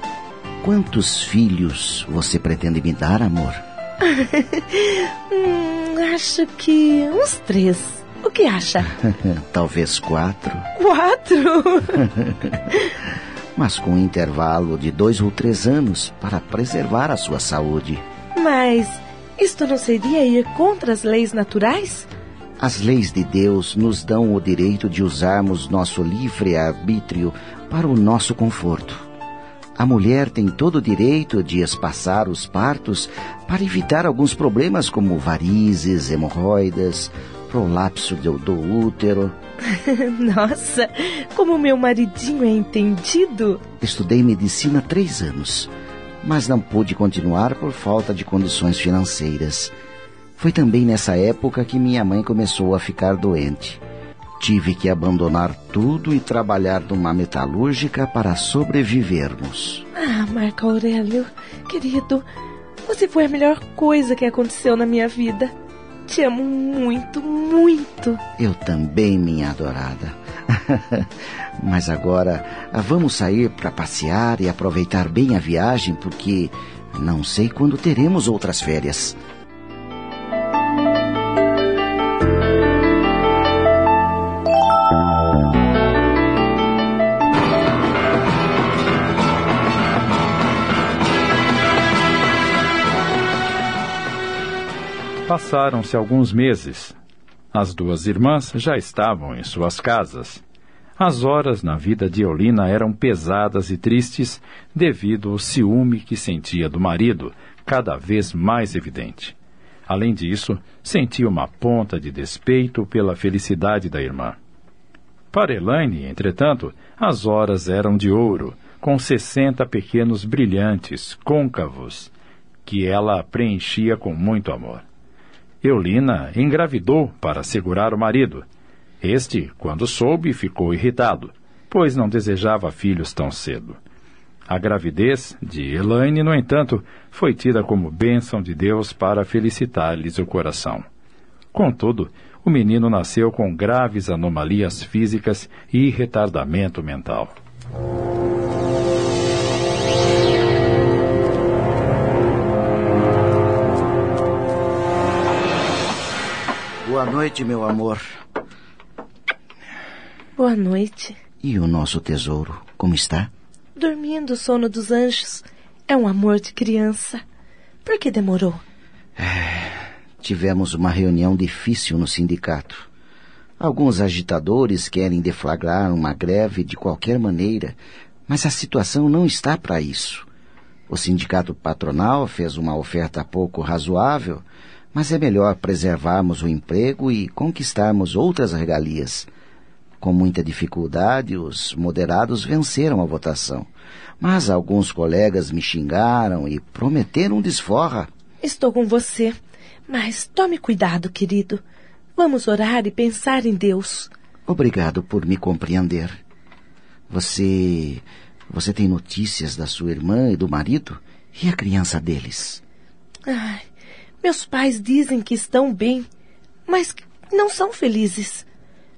[SPEAKER 6] Quantos filhos você pretende me dar, amor?
[SPEAKER 3] hum, acho que uns três. O que acha?
[SPEAKER 6] Talvez quatro.
[SPEAKER 3] Quatro?
[SPEAKER 6] mas com um intervalo de dois ou três anos para preservar a sua saúde.
[SPEAKER 3] Mas isto não seria ir contra as leis naturais?
[SPEAKER 6] As leis de Deus nos dão o direito de usarmos nosso livre arbítrio para o nosso conforto. A mulher tem todo o direito de espaçar os partos para evitar alguns problemas como varizes, hemorroidas, prolapso do, do útero.
[SPEAKER 3] Nossa, como meu maridinho é entendido.
[SPEAKER 6] Estudei medicina há três anos, mas não pude continuar por falta de condições financeiras. Foi também nessa época que minha mãe começou a ficar doente. Tive que abandonar tudo e trabalhar numa metalúrgica para sobrevivermos.
[SPEAKER 3] Ah, Marco Aurélio, querido, você foi a melhor coisa que aconteceu na minha vida. Te amo muito, muito.
[SPEAKER 6] Eu também, minha adorada. Mas agora vamos sair para passear e aproveitar bem a viagem, porque não sei quando teremos outras férias.
[SPEAKER 1] Passaram-se alguns meses. As duas irmãs já estavam em suas casas. As horas na vida de Eulina eram pesadas e tristes devido ao ciúme que sentia do marido, cada vez mais evidente. Além disso, sentia uma ponta de despeito pela felicidade da irmã. Para Elaine, entretanto, as horas eram de ouro, com sessenta pequenos brilhantes, côncavos, que ela preenchia com muito amor. Eulina engravidou para segurar o marido. Este, quando soube, ficou irritado, pois não desejava filhos tão cedo. A gravidez de Elaine, no entanto, foi tida como bênção de Deus para felicitar-lhes o coração. Contudo, o menino nasceu com graves anomalias físicas e retardamento mental.
[SPEAKER 6] Boa noite, meu amor.
[SPEAKER 3] Boa noite.
[SPEAKER 6] E o nosso tesouro, como está?
[SPEAKER 3] Dormindo o sono dos anjos. É um amor de criança. Por que demorou?
[SPEAKER 6] É, tivemos uma reunião difícil no sindicato. Alguns agitadores querem deflagrar uma greve de qualquer maneira, mas a situação não está para isso. O sindicato patronal fez uma oferta pouco razoável mas é melhor preservarmos o emprego e conquistarmos outras regalias. Com muita dificuldade, os moderados venceram a votação. Mas alguns colegas me xingaram e prometeram desforra.
[SPEAKER 3] Estou com você. Mas tome cuidado, querido. Vamos orar e pensar em Deus.
[SPEAKER 6] Obrigado por me compreender. Você. Você tem notícias da sua irmã e do marido? E a criança deles?
[SPEAKER 3] Ai, meus pais dizem que estão bem, mas não são felizes.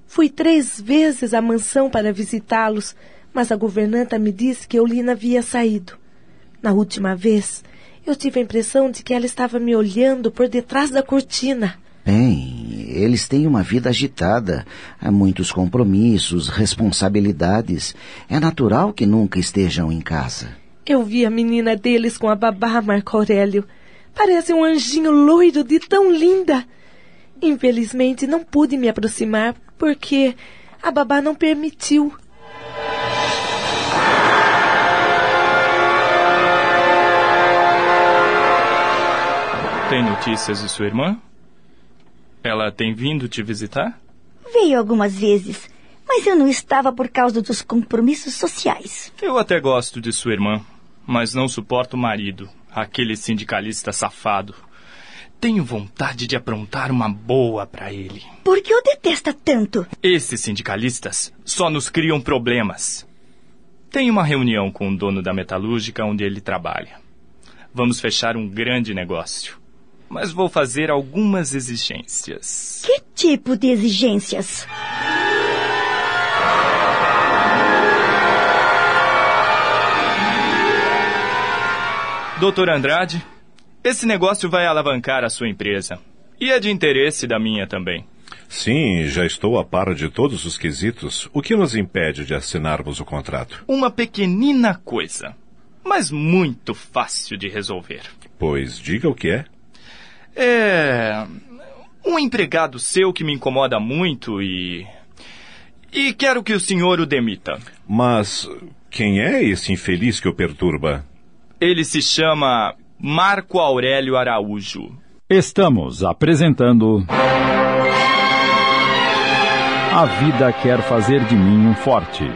[SPEAKER 3] Fui três vezes à mansão para visitá-los, mas a governanta me disse que Eulina havia saído. Na última vez, eu tive a impressão de que ela estava me olhando por detrás da cortina.
[SPEAKER 6] Bem, eles têm uma vida agitada, há muitos compromissos, responsabilidades. É natural que nunca estejam em casa.
[SPEAKER 3] Eu vi a menina deles com a babá, Marco Aurélio. Parece um anjinho loiro de tão linda. Infelizmente, não pude me aproximar porque a babá não permitiu.
[SPEAKER 5] Tem notícias de sua irmã? Ela tem vindo te visitar?
[SPEAKER 2] Veio algumas vezes, mas eu não estava por causa dos compromissos sociais.
[SPEAKER 5] Eu até gosto de sua irmã, mas não suporto o marido, aquele sindicalista safado. Tenho vontade de aprontar uma boa para ele.
[SPEAKER 2] Por que o detesta tanto?
[SPEAKER 5] Esses sindicalistas só nos criam problemas. Tenho uma reunião com o dono da metalúrgica onde ele trabalha. Vamos fechar um grande negócio. Mas vou fazer algumas exigências.
[SPEAKER 2] Que tipo de exigências?
[SPEAKER 5] Doutor Andrade, esse negócio vai alavancar a sua empresa. E é de interesse da minha também.
[SPEAKER 12] Sim, já estou a par de todos os quesitos. O que nos impede de assinarmos o contrato?
[SPEAKER 5] Uma pequenina coisa, mas muito fácil de resolver.
[SPEAKER 12] Pois diga o que é.
[SPEAKER 5] É. Um empregado seu que me incomoda muito e. E quero que o senhor o demita.
[SPEAKER 12] Mas quem é esse infeliz que o perturba?
[SPEAKER 5] Ele se chama Marco Aurélio Araújo.
[SPEAKER 1] Estamos apresentando. A vida quer fazer de mim um forte.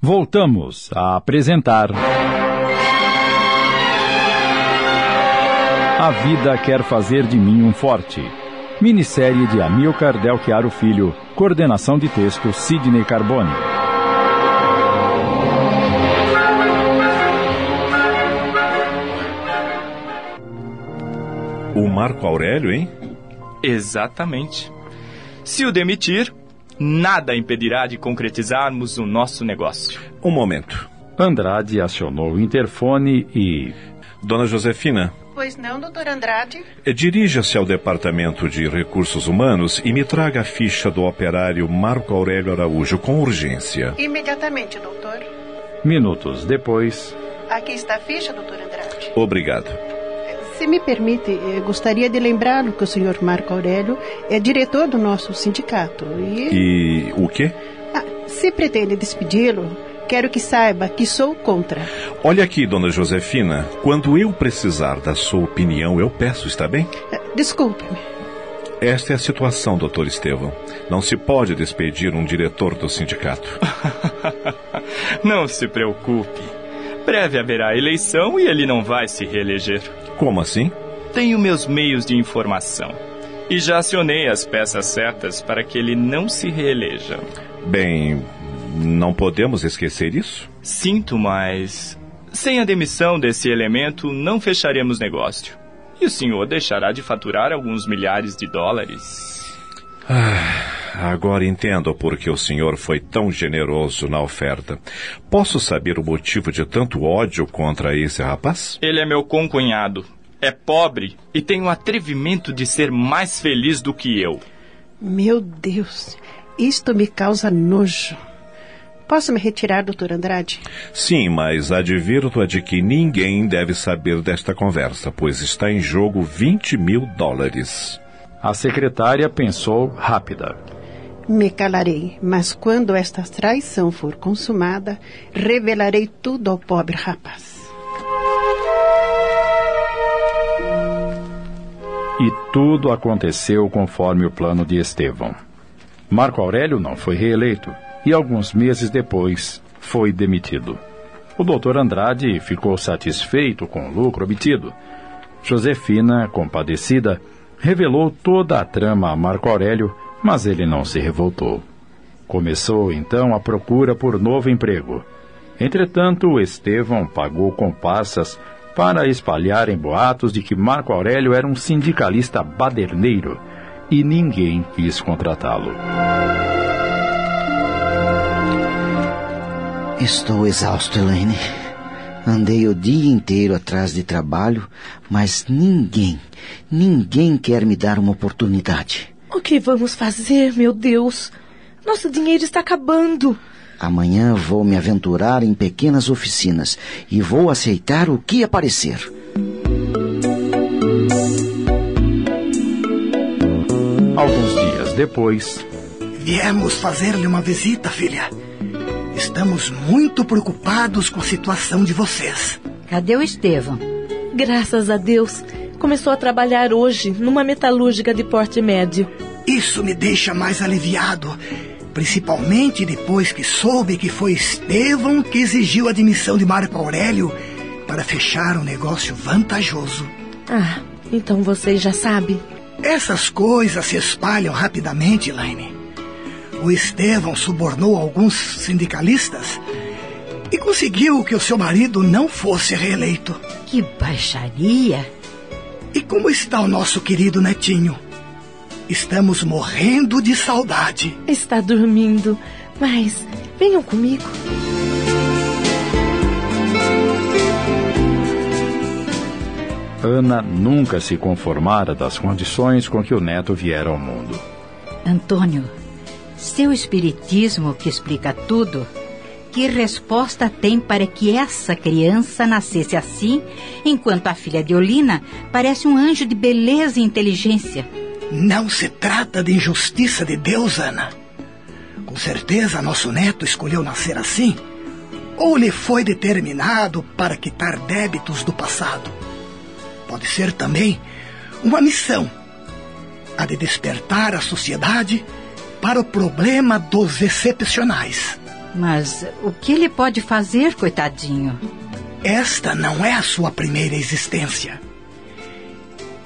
[SPEAKER 1] Voltamos a apresentar. A vida quer fazer de mim um forte. Minissérie de Amilcar Del Chiaro Filho. Coordenação de texto Sidney Carbone.
[SPEAKER 12] O Marco Aurélio, hein?
[SPEAKER 5] Exatamente. Se o demitir, nada impedirá de concretizarmos o nosso negócio.
[SPEAKER 12] Um momento.
[SPEAKER 1] Andrade acionou o interfone e.
[SPEAKER 12] Dona Josefina,
[SPEAKER 13] Pois não, doutor Andrade?
[SPEAKER 12] dirija-se ao Departamento de Recursos Humanos e me traga a ficha do operário Marco Aurélio Araújo com urgência.
[SPEAKER 13] Imediatamente, doutor.
[SPEAKER 1] Minutos depois.
[SPEAKER 13] Aqui está a ficha, doutor Andrade.
[SPEAKER 12] Obrigado.
[SPEAKER 13] Se me permite, eh, gostaria de lembrá-lo que o senhor Marco Aurélio é diretor do nosso sindicato. E,
[SPEAKER 12] E o quê?
[SPEAKER 13] Ah, se pretende despedi-lo, quero que saiba que sou contra.
[SPEAKER 12] Olha aqui, dona Josefina. Quando eu precisar da sua opinião, eu peço, está bem?
[SPEAKER 13] Eh, Desculpe-me.
[SPEAKER 12] Esta é a situação, doutor Estevão. Não se pode despedir um diretor do sindicato.
[SPEAKER 5] Não se preocupe. Breve haverá eleição e ele não vai se reeleger.
[SPEAKER 12] Como assim?
[SPEAKER 5] Tenho meus meios de informação. E já acionei as peças certas para que ele não se reeleja.
[SPEAKER 12] Bem, não podemos esquecer isso?
[SPEAKER 5] Sinto, mas. Sem a demissão desse elemento, não fecharemos negócio. E o senhor deixará de faturar alguns milhares de dólares.
[SPEAKER 12] Ah, agora entendo por que o senhor foi tão generoso na oferta. Posso saber o motivo de tanto ódio contra esse rapaz?
[SPEAKER 5] Ele é meu concunhado. É pobre e tem o atrevimento de ser mais feliz do que eu.
[SPEAKER 13] Meu Deus, isto me causa nojo. Posso me retirar, doutor Andrade?
[SPEAKER 12] Sim, mas advirto-a de que ninguém deve saber desta conversa, pois está em jogo 20 mil dólares.
[SPEAKER 1] A secretária pensou rápida.
[SPEAKER 13] Me calarei, mas quando esta traição for consumada, revelarei tudo ao pobre rapaz.
[SPEAKER 1] E tudo aconteceu conforme o plano de Estevão. Marco Aurélio não foi reeleito e alguns meses depois foi demitido. O doutor Andrade ficou satisfeito com o lucro obtido. Josefina, compadecida, revelou toda a trama a Marco Aurélio, mas ele não se revoltou. Começou então a procura por novo emprego. Entretanto, Estevão pagou comparsas para espalharem boatos de que Marco Aurélio era um sindicalista baderneiro e ninguém quis contratá-lo.
[SPEAKER 6] Estou exausto, Elaine. Andei o dia inteiro atrás de trabalho, mas ninguém, ninguém quer me dar uma oportunidade.
[SPEAKER 3] O que vamos fazer, meu Deus? Nosso dinheiro está acabando.
[SPEAKER 6] Amanhã vou me aventurar em pequenas oficinas e vou aceitar o que aparecer.
[SPEAKER 1] Alguns dias depois.
[SPEAKER 4] Viemos fazer-lhe uma visita, filha. Estamos muito preocupados com a situação de vocês.
[SPEAKER 8] Cadê o Estevão?
[SPEAKER 3] Graças a Deus, começou a trabalhar hoje numa metalúrgica de porte médio.
[SPEAKER 4] Isso me deixa mais aliviado, principalmente depois que soube que foi Estevão que exigiu a admissão de Marco Aurélio para fechar um negócio vantajoso.
[SPEAKER 3] Ah, então vocês já sabem.
[SPEAKER 4] Essas coisas se espalham rapidamente, Elaine. O Estevão subornou alguns sindicalistas e conseguiu que o seu marido não fosse reeleito.
[SPEAKER 8] Que baixaria!
[SPEAKER 4] E como está o nosso querido netinho? Estamos morrendo de saudade.
[SPEAKER 3] Está dormindo, mas venham comigo.
[SPEAKER 1] Ana nunca se conformara das condições com que o neto viera ao mundo.
[SPEAKER 8] Antônio, seu espiritismo que explica tudo, que resposta tem para que essa criança nascesse assim, enquanto a filha de Olina parece um anjo de beleza e inteligência?
[SPEAKER 4] Não se trata de injustiça de Deus, Ana. Com certeza nosso neto escolheu nascer assim, ou lhe foi determinado para quitar débitos do passado. Pode ser também uma missão, a de despertar a sociedade para o problema dos excepcionais.
[SPEAKER 8] Mas o que ele pode fazer, coitadinho?
[SPEAKER 4] Esta não é a sua primeira existência.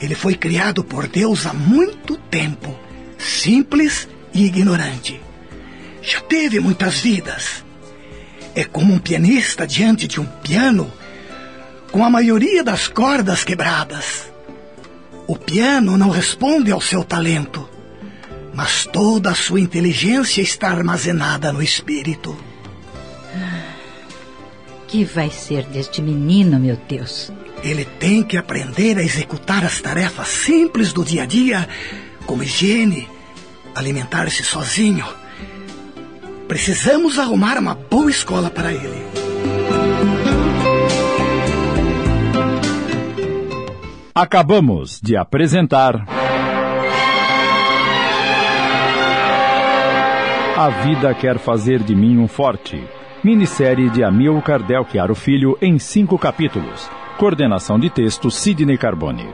[SPEAKER 4] Ele foi criado por Deus há muito tempo, simples e ignorante. Já teve muitas vidas. É como um pianista diante de um piano, com a maioria das cordas quebradas. O piano não responde ao seu talento, mas toda a sua inteligência está armazenada no espírito.
[SPEAKER 8] Que vai ser deste menino, meu Deus?
[SPEAKER 4] Ele tem que aprender a executar as tarefas simples do dia a dia, como higiene, alimentar-se sozinho. Precisamos arrumar uma boa escola para ele.
[SPEAKER 1] Acabamos de apresentar. A Vida Quer Fazer de Mim um Forte. Minissérie de Amilcar Del Chiaro Filho em cinco capítulos. Coordenação de texto Sidney Carbone.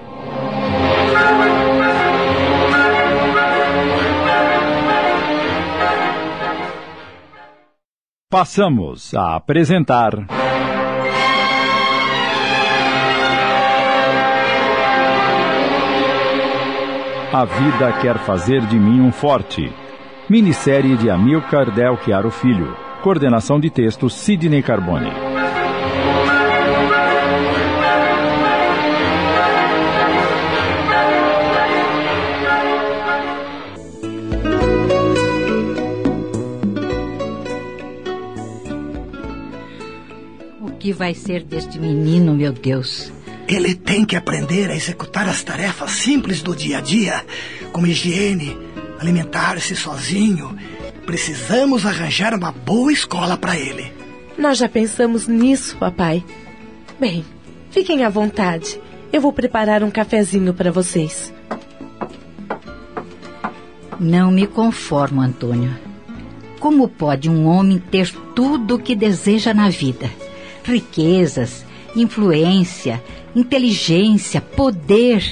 [SPEAKER 1] Passamos a apresentar. A Vida Quer Fazer de Mim um Forte. Minissérie de Amilcar Del Chiaro Filho. Coordenação de texto Sidney Carbone.
[SPEAKER 8] O que vai ser deste menino, meu Deus?
[SPEAKER 4] Ele tem que aprender a executar as tarefas simples do dia a dia, como higiene, alimentar-se sozinho. Precisamos arranjar uma boa escola para ele.
[SPEAKER 3] Nós já pensamos nisso, papai. Bem, fiquem à vontade. Eu vou preparar um cafezinho para vocês.
[SPEAKER 8] Não me conformo, Antônio. Como pode um homem ter tudo o que deseja na vida? Riquezas, influência, inteligência, poder.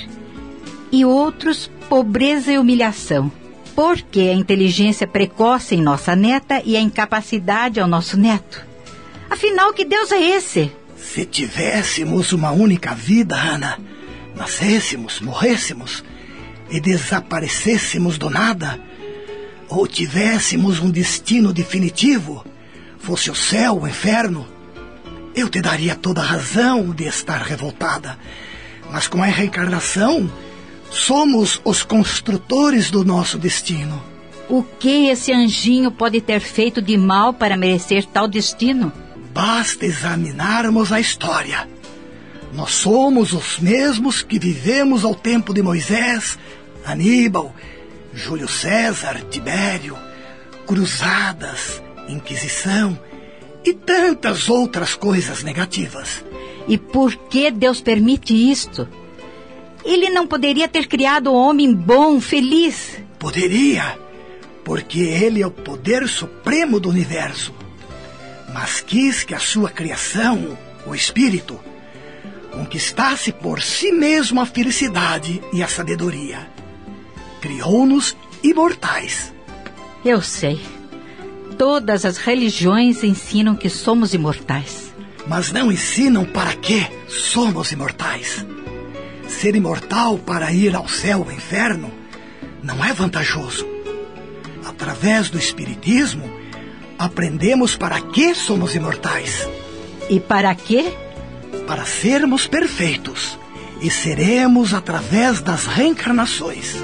[SPEAKER 8] E outros, pobreza e humilhação. Por que a inteligência precoce em nossa neta e a incapacidade ao nosso neto? Afinal, que Deus é esse?
[SPEAKER 4] Se tivéssemos uma única vida, Ana, nascêssemos, morrêssemos e desaparecêssemos do nada, ou tivéssemos um destino definitivo, fosse o céu, o inferno, eu te daria toda a razão de estar revoltada. Mas com a reencarnação, somos os construtores do nosso destino.
[SPEAKER 8] O que esse anjinho pode ter feito de mal para merecer tal destino?
[SPEAKER 4] Basta examinarmos a história. Nós somos os mesmos que vivemos ao tempo de Moisés, Aníbal, Júlio César, Tibério, cruzadas, Inquisição e tantas outras coisas negativas.
[SPEAKER 8] E por que Deus permite isto? Ele não poderia ter criado um homem bom, feliz.
[SPEAKER 4] Poderia, porque ele é o poder supremo do universo. Mas quis que a sua criação, o espírito, conquistasse por si mesmo a felicidade e a sabedoria. Criou-nos imortais.
[SPEAKER 8] Eu sei. Todas as religiões ensinam que somos imortais.
[SPEAKER 4] Mas não ensinam para que somos imortais. Ser imortal para ir ao céu ou inferno não é vantajoso. Através do Espiritismo, aprendemos para que somos imortais.
[SPEAKER 8] E para quê?
[SPEAKER 4] Para sermos perfeitos. E seremos através das reencarnações.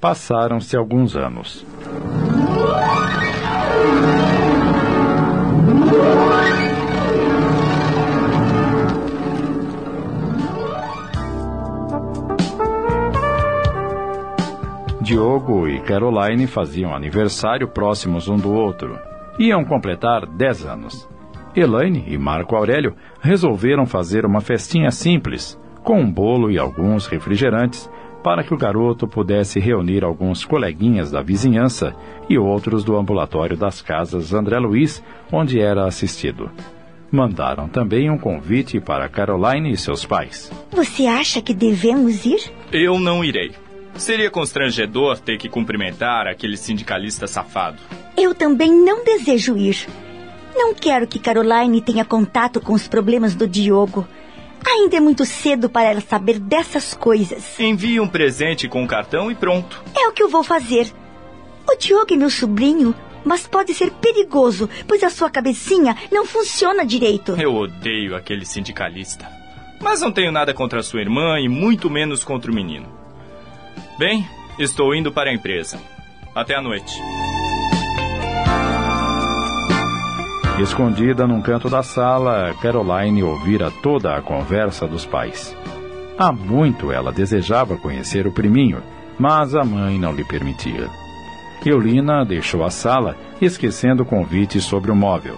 [SPEAKER 1] Passaram-se alguns anos. Diogo e Caroline faziam aniversário próximos um do outro. Iam completar 10 anos. Elaine e Marco Aurélio resolveram fazer uma festinha simples, com um bolo e alguns refrigerantes, para que o garoto pudesse reunir alguns coleguinhas da vizinhança e outros do ambulatório das casas André Luiz, onde era assistido. Mandaram também um convite para Caroline e seus pais.
[SPEAKER 2] Você acha que devemos ir?
[SPEAKER 5] Eu não irei. Seria constrangedor ter que cumprimentar aquele sindicalista safado.
[SPEAKER 2] Eu também não desejo ir. Não quero que Caroline tenha contato com os problemas do Diogo. Ainda é muito cedo para ela saber dessas coisas.
[SPEAKER 5] Envie um presente com o cartão e pronto.
[SPEAKER 2] É o que eu vou fazer. O Diogo é meu sobrinho, mas pode ser perigoso, pois a sua cabecinha não funciona direito.
[SPEAKER 5] Eu odeio aquele sindicalista. Mas não tenho nada contra sua irmã e muito menos contra o menino. Bem, estou indo para a empresa. Até a noite.
[SPEAKER 1] Escondida num canto da sala, Caroline ouvira toda a conversa dos pais. Há muito ela desejava conhecer o priminho, mas a mãe não lhe permitia. Eulina deixou a sala, esquecendo o convite sobre o móvel.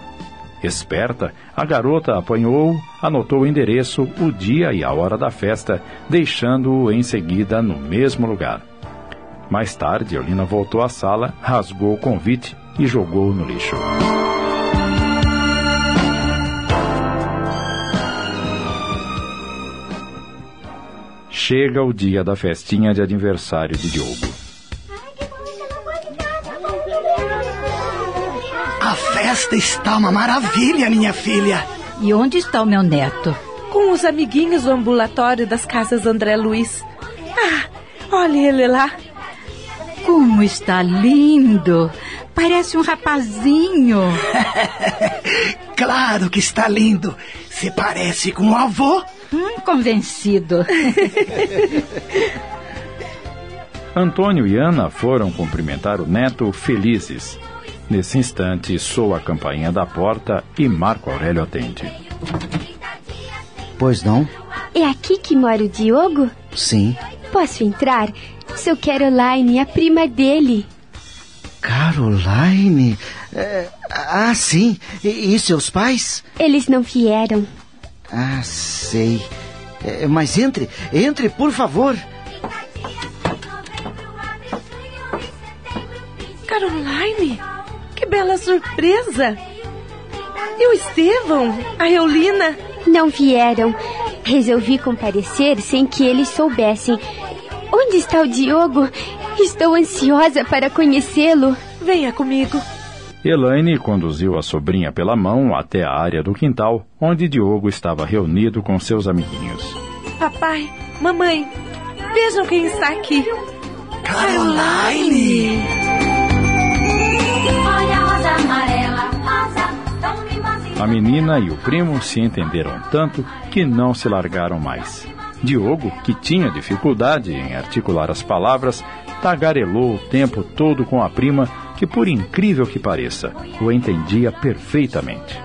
[SPEAKER 1] Esperta, a garota apanhou, anotou o endereço, o dia e a hora da festa, deixando-o em seguida no mesmo lugar. Mais tarde, Eulina voltou à sala, rasgou o convite e jogou no lixo. Chega o dia da festinha de aniversário de Diogo.
[SPEAKER 4] A festa está uma maravilha, minha filha.
[SPEAKER 8] E onde está o meu neto?
[SPEAKER 3] Com os amiguinhos do ambulatório das casas André Luiz. Ah, olha ele lá.
[SPEAKER 8] Como está lindo! Parece um rapazinho.
[SPEAKER 4] claro que está lindo. Se parece com o avô.
[SPEAKER 8] Hum, convencido.
[SPEAKER 1] Antônio e Ana foram cumprimentar o neto felizes. Nesse instante, soa a campainha da porta e Marco Aurélio atende.
[SPEAKER 6] Pois não?
[SPEAKER 14] É aqui que mora o Diogo?
[SPEAKER 6] Sim.
[SPEAKER 14] Posso entrar? Sou Caroline, a prima dele.
[SPEAKER 6] Caroline? É, ah, sim. E, e, seus pais?
[SPEAKER 14] Eles não vieram.
[SPEAKER 6] Ah, sei. É, mas entre, entre, por favor.
[SPEAKER 3] Caroline? Que bela surpresa! E o Estevão? A Eulina?
[SPEAKER 14] Não vieram. Resolvi comparecer sem que eles soubessem. Onde está o Diogo? Estou ansiosa para conhecê-lo.
[SPEAKER 3] Venha comigo.
[SPEAKER 1] Elaine conduziu a sobrinha pela mão até a área do quintal, onde Diogo estava reunido com seus amiguinhos.
[SPEAKER 3] Papai, mamãe, vejam quem está aqui.
[SPEAKER 4] Caroline!
[SPEAKER 1] A menina e o primo se entenderam tanto que não se largaram mais. Diogo, que tinha dificuldade em articular as palavras, tagarelou o tempo todo com a prima, que, por incrível que pareça, o entendia perfeitamente.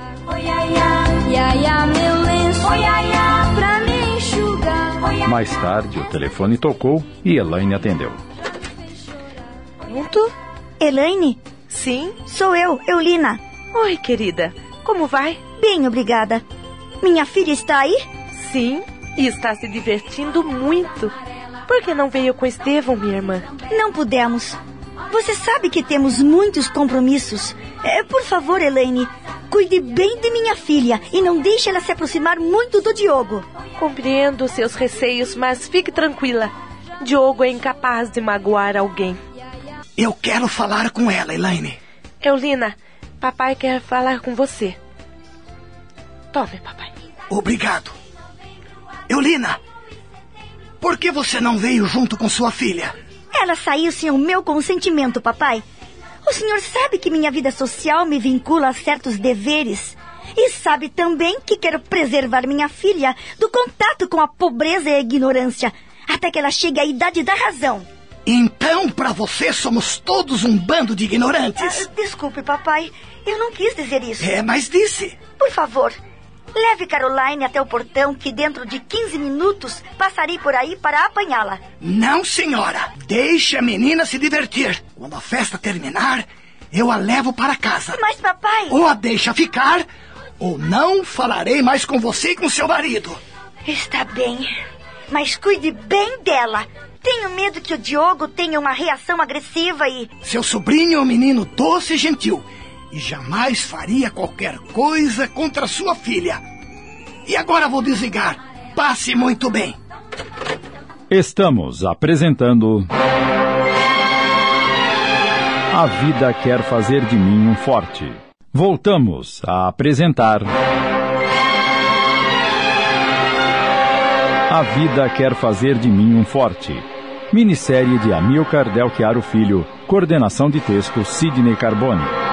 [SPEAKER 1] Mais tarde, o telefone tocou e Elaine atendeu.
[SPEAKER 3] Pronto?
[SPEAKER 2] Elaine?
[SPEAKER 3] Sim?
[SPEAKER 2] Sou eu, Eulina.
[SPEAKER 3] Oi, querida. Como vai?
[SPEAKER 2] Bem, obrigada. Minha filha está aí?
[SPEAKER 3] Sim, e está se divertindo muito. Por que não veio com Estevão, minha irmã?
[SPEAKER 2] Não pudemos. Você sabe que temos muitos compromissos. É, por favor, Elaine, cuide bem de minha filha e não deixe ela se aproximar muito do Diogo.
[SPEAKER 3] Compreendo seus receios, mas fique tranquila. Diogo é incapaz de magoar alguém.
[SPEAKER 4] Eu quero falar com ela, Elaine.
[SPEAKER 3] Eulina, papai quer falar com você. Tome, papai.
[SPEAKER 4] Obrigado. Eulina, por que você não veio junto com sua filha?
[SPEAKER 2] Ela saiu sem o meu consentimento, papai. O senhor sabe que minha vida social me vincula a certos deveres. E sabe também que quero preservar minha filha do contato com a pobreza e a ignorância, até que ela chegue à idade da razão.
[SPEAKER 4] Então, para você, somos todos um bando de ignorantes.
[SPEAKER 2] Ah, desculpe, papai. Eu não quis dizer isso.
[SPEAKER 4] É, mas disse.
[SPEAKER 2] Por favor, leve Caroline até o portão que dentro de 15 minutos passarei por aí para apanhá-la.
[SPEAKER 4] Não, senhora. Deixe a menina se divertir. Quando a festa terminar, eu a levo para casa.
[SPEAKER 2] Mas, papai.
[SPEAKER 4] Ou a deixa ficar, ou não falarei mais com você e com seu marido.
[SPEAKER 2] Está bem. Mas cuide bem dela. Tenho medo que o Diogo tenha uma reação agressiva e.
[SPEAKER 4] Seu sobrinho é um menino doce e gentil. E jamais faria qualquer coisa contra sua filha. E agora vou desligar. Passe muito bem.
[SPEAKER 1] Estamos apresentando. A vida quer fazer de mim um forte. Voltamos a apresentar. A vida quer fazer de mim um forte Minissérie de Amilcar Del Chiaro Filho. Coordenação de texto Sidney Carbone.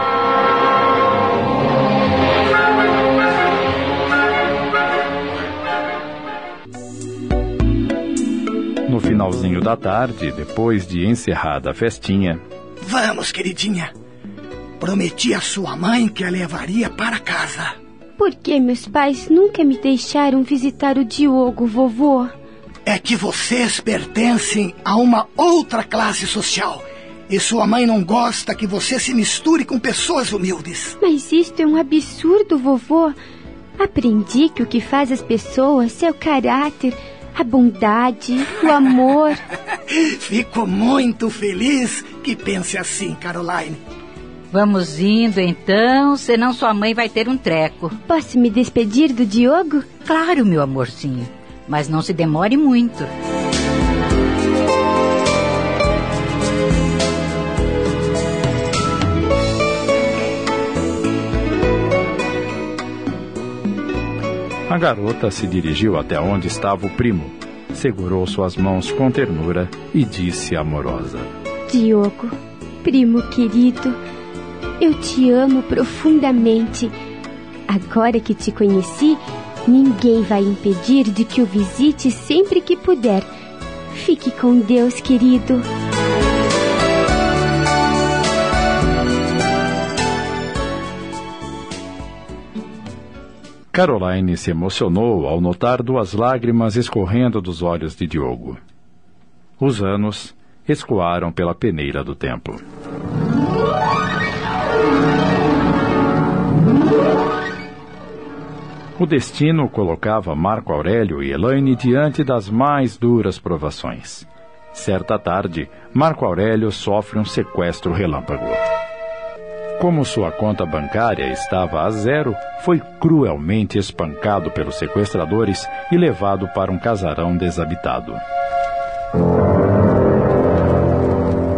[SPEAKER 1] Finalzinho da tarde, depois de encerrada a festinha.
[SPEAKER 4] Vamos, queridinha. Prometi à sua mãe que a levaria para casa.
[SPEAKER 14] Por que meus pais nunca me deixaram visitar o Diogo, vovô?
[SPEAKER 4] é que vocês pertencem a uma outra classe social. E sua mãe não gosta que você se misture com pessoas humildes.
[SPEAKER 14] Mas isto é um absurdo, vovô. Aprendi que o que faz as pessoas é o caráter, a bondade, o amor.
[SPEAKER 4] Fico muito feliz que pense assim, Caroline.
[SPEAKER 8] Vamos indo então, senão sua mãe vai ter um treco.
[SPEAKER 14] Posso me despedir do Diogo?
[SPEAKER 8] Claro, meu amorzinho mas não se demore muito.
[SPEAKER 1] A garota se dirigiu até onde estava o primo, segurou suas mãos com ternura e disse amorosa:
[SPEAKER 14] Diogo, primo querido, eu te amo profundamente. Agora que te conheci, Ninguém vai impedir de que o visite sempre que puder. Fique com Deus, querido.
[SPEAKER 1] Caroline se emocionou ao notar duas lágrimas escorrendo dos olhos de Diogo. Os anos escoaram pela peneira do tempo. O destino colocava Marco Aurélio e Elaine diante das mais duras provações. Certa tarde, Marco Aurélio sofre um sequestro relâmpago. Como sua conta bancária estava a zero, foi cruelmente espancado pelos sequestradores e levado para um casarão desabitado.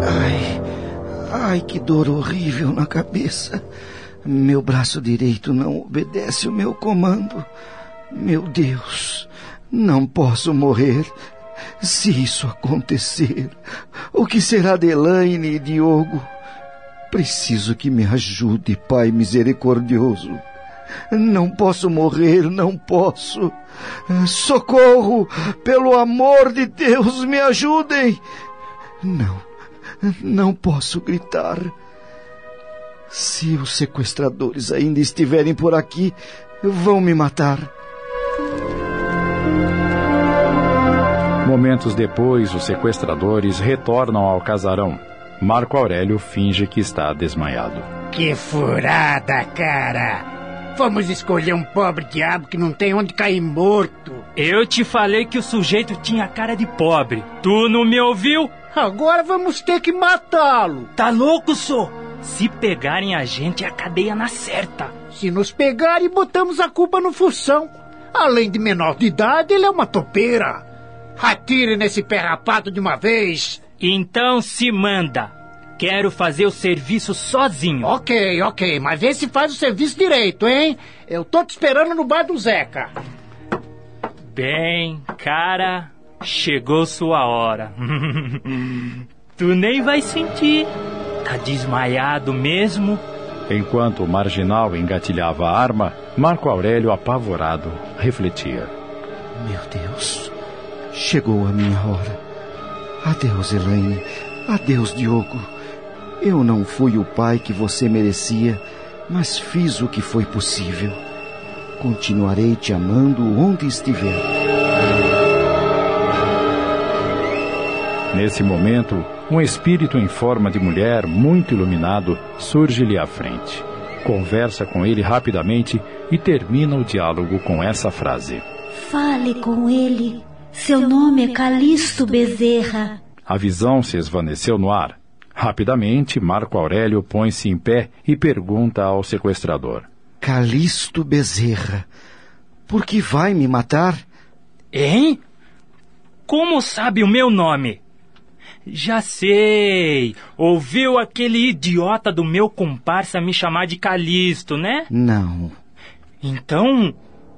[SPEAKER 6] Ai, ai, que dor horrível na cabeça. Meu braço direito não obedece o meu comando. Meu Deus, não posso morrer. Se isso acontecer, o que será de Elaine e Diogo? Preciso que me ajude, Pai misericordioso. Não posso morrer, não posso. Socorro! Pelo amor de Deus, me ajudem! Não, não posso gritar. Se os sequestradores ainda estiverem por aqui, vão me matar.
[SPEAKER 1] Momentos depois, os sequestradores retornam ao casarão. Marco Aurélio finge que está desmaiado.
[SPEAKER 15] Que furada, cara! Vamos escolher um pobre diabo que não tem onde cair morto.
[SPEAKER 16] Eu te falei que o sujeito tinha cara de pobre. Tu não me ouviu?
[SPEAKER 15] Agora vamos ter que matá-lo.
[SPEAKER 16] Tá louco, só? Se pegarem a gente, é a cadeia na certa.
[SPEAKER 15] Se nos pegarem, botamos a culpa no Fução. Além de menor de idade, ele é uma topeira. Atire nesse perrapato de uma vez.
[SPEAKER 16] Então se manda. Quero fazer o serviço sozinho.
[SPEAKER 15] Ok, ok, mas vê se faz o serviço direito, hein? Eu tô te esperando no bar do Zeca.
[SPEAKER 16] Bem, cara, chegou sua hora. tu nem vai sentir. Tá desmaiado mesmo?
[SPEAKER 1] Enquanto o marginal engatilhava a arma, Marco Aurélio, apavorado, refletia.
[SPEAKER 6] Meu Deus, chegou a minha hora. Adeus, Elaine. Adeus, Diogo. Eu não fui o pai que você merecia, mas fiz o que foi possível. Continuarei te amando onde estiver.
[SPEAKER 1] Nesse momento, um espírito em forma de mulher, muito iluminado, surge-lhe à frente. Conversa com ele rapidamente e termina o diálogo com essa frase:
[SPEAKER 2] Fale com ele. Seu nome é Calixto Bezerra.
[SPEAKER 1] A visão se esvaneceu no ar. Rapidamente, Marco Aurélio põe-se em pé e pergunta ao sequestrador:
[SPEAKER 6] Calixto Bezerra, por que vai me matar?
[SPEAKER 16] Hein? Como sabe o meu nome? Já sei. Ouviu aquele idiota do meu comparsa me chamar de Calisto, né?
[SPEAKER 6] Não.
[SPEAKER 16] Então,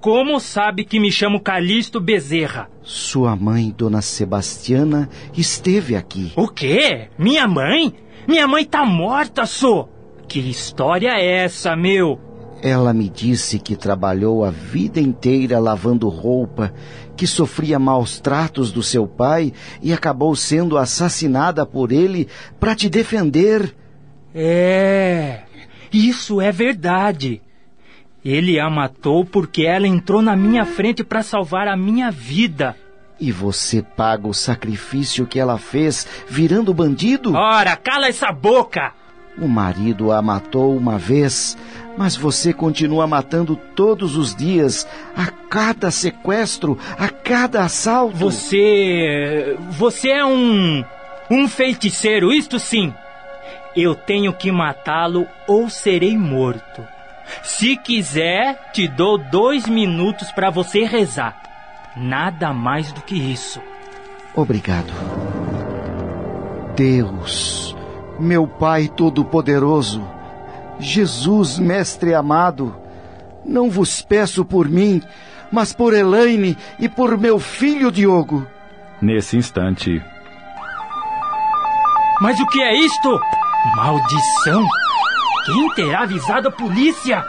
[SPEAKER 16] como sabe que me chamo Calixto Bezerra?
[SPEAKER 6] Sua mãe, Dona Sebastiana, esteve aqui.
[SPEAKER 16] O quê? Minha mãe? Minha mãe tá morta, só. Que história é essa, meu?
[SPEAKER 6] Ela me disse que trabalhou a vida inteira lavando roupa, que sofria maus tratos do seu pai e acabou sendo assassinada por ele para te defender.
[SPEAKER 16] É, isso é verdade. Ele a matou porque ela entrou na minha frente para salvar a minha vida.
[SPEAKER 6] E você paga o sacrifício que ela fez virando bandido?
[SPEAKER 16] Ora, cala essa boca!
[SPEAKER 6] O marido a matou uma vez, mas você continua matando todos os dias, a cada sequestro, a cada assalto.
[SPEAKER 16] Você. Você é um. um feiticeiro, isto sim. Eu tenho que matá-lo ou serei morto. Se quiser, te dou dois minutos para você rezar. Nada mais do que isso.
[SPEAKER 6] Obrigado. Deus, meu Pai Todo-Poderoso, Jesus, Mestre amado, não vos peço por mim, mas por Elaine e por meu filho Diogo.
[SPEAKER 1] Nesse instante.
[SPEAKER 16] Mas o que é isto? Maldição! Quem terá avisado a polícia?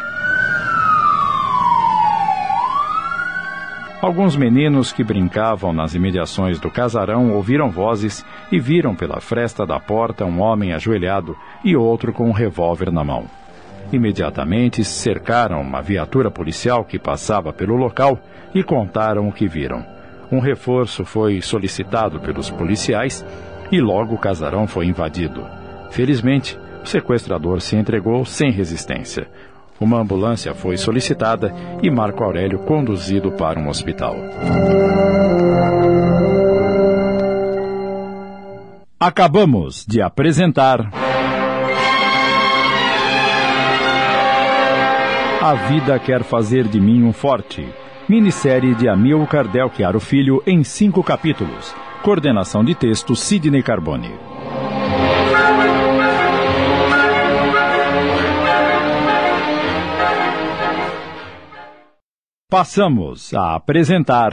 [SPEAKER 1] Alguns meninos que brincavam nas imediações do casarão ouviram vozes e viram pela fresta da porta um homem ajoelhado e outro com um revólver na mão. Imediatamente cercaram uma viatura policial que passava pelo local e contaram o que viram. Um reforço foi solicitado pelos policiais e logo o casarão foi invadido. Felizmente, o sequestrador se entregou sem resistência. Uma ambulância foi solicitada e Marco Aurélio conduzido para um hospital. Acabamos de apresentar. A Vida Quer Fazer de Mim um Forte. Minissérie de Amilcar Del Chiaro Filho em cinco capítulos. Coordenação de texto Sidney Carbone. Passamos a apresentar.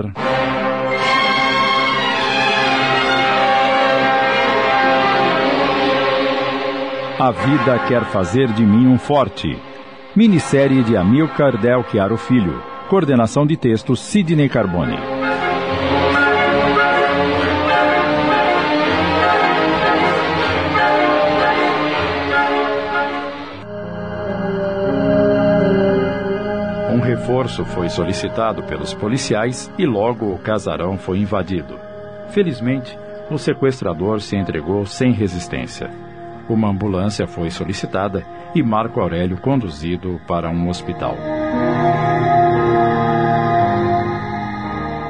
[SPEAKER 1] A vida quer fazer de mim um forte. Minissérie de Amilcar Del Chiaro Filho. Coordenação de texto Sidney Carbone. Reforço foi solicitado pelos policiais e logo o casarão foi invadido. Felizmente, o sequestrador se entregou sem resistência. Uma ambulância foi solicitada e Marco Aurélio conduzido para um hospital.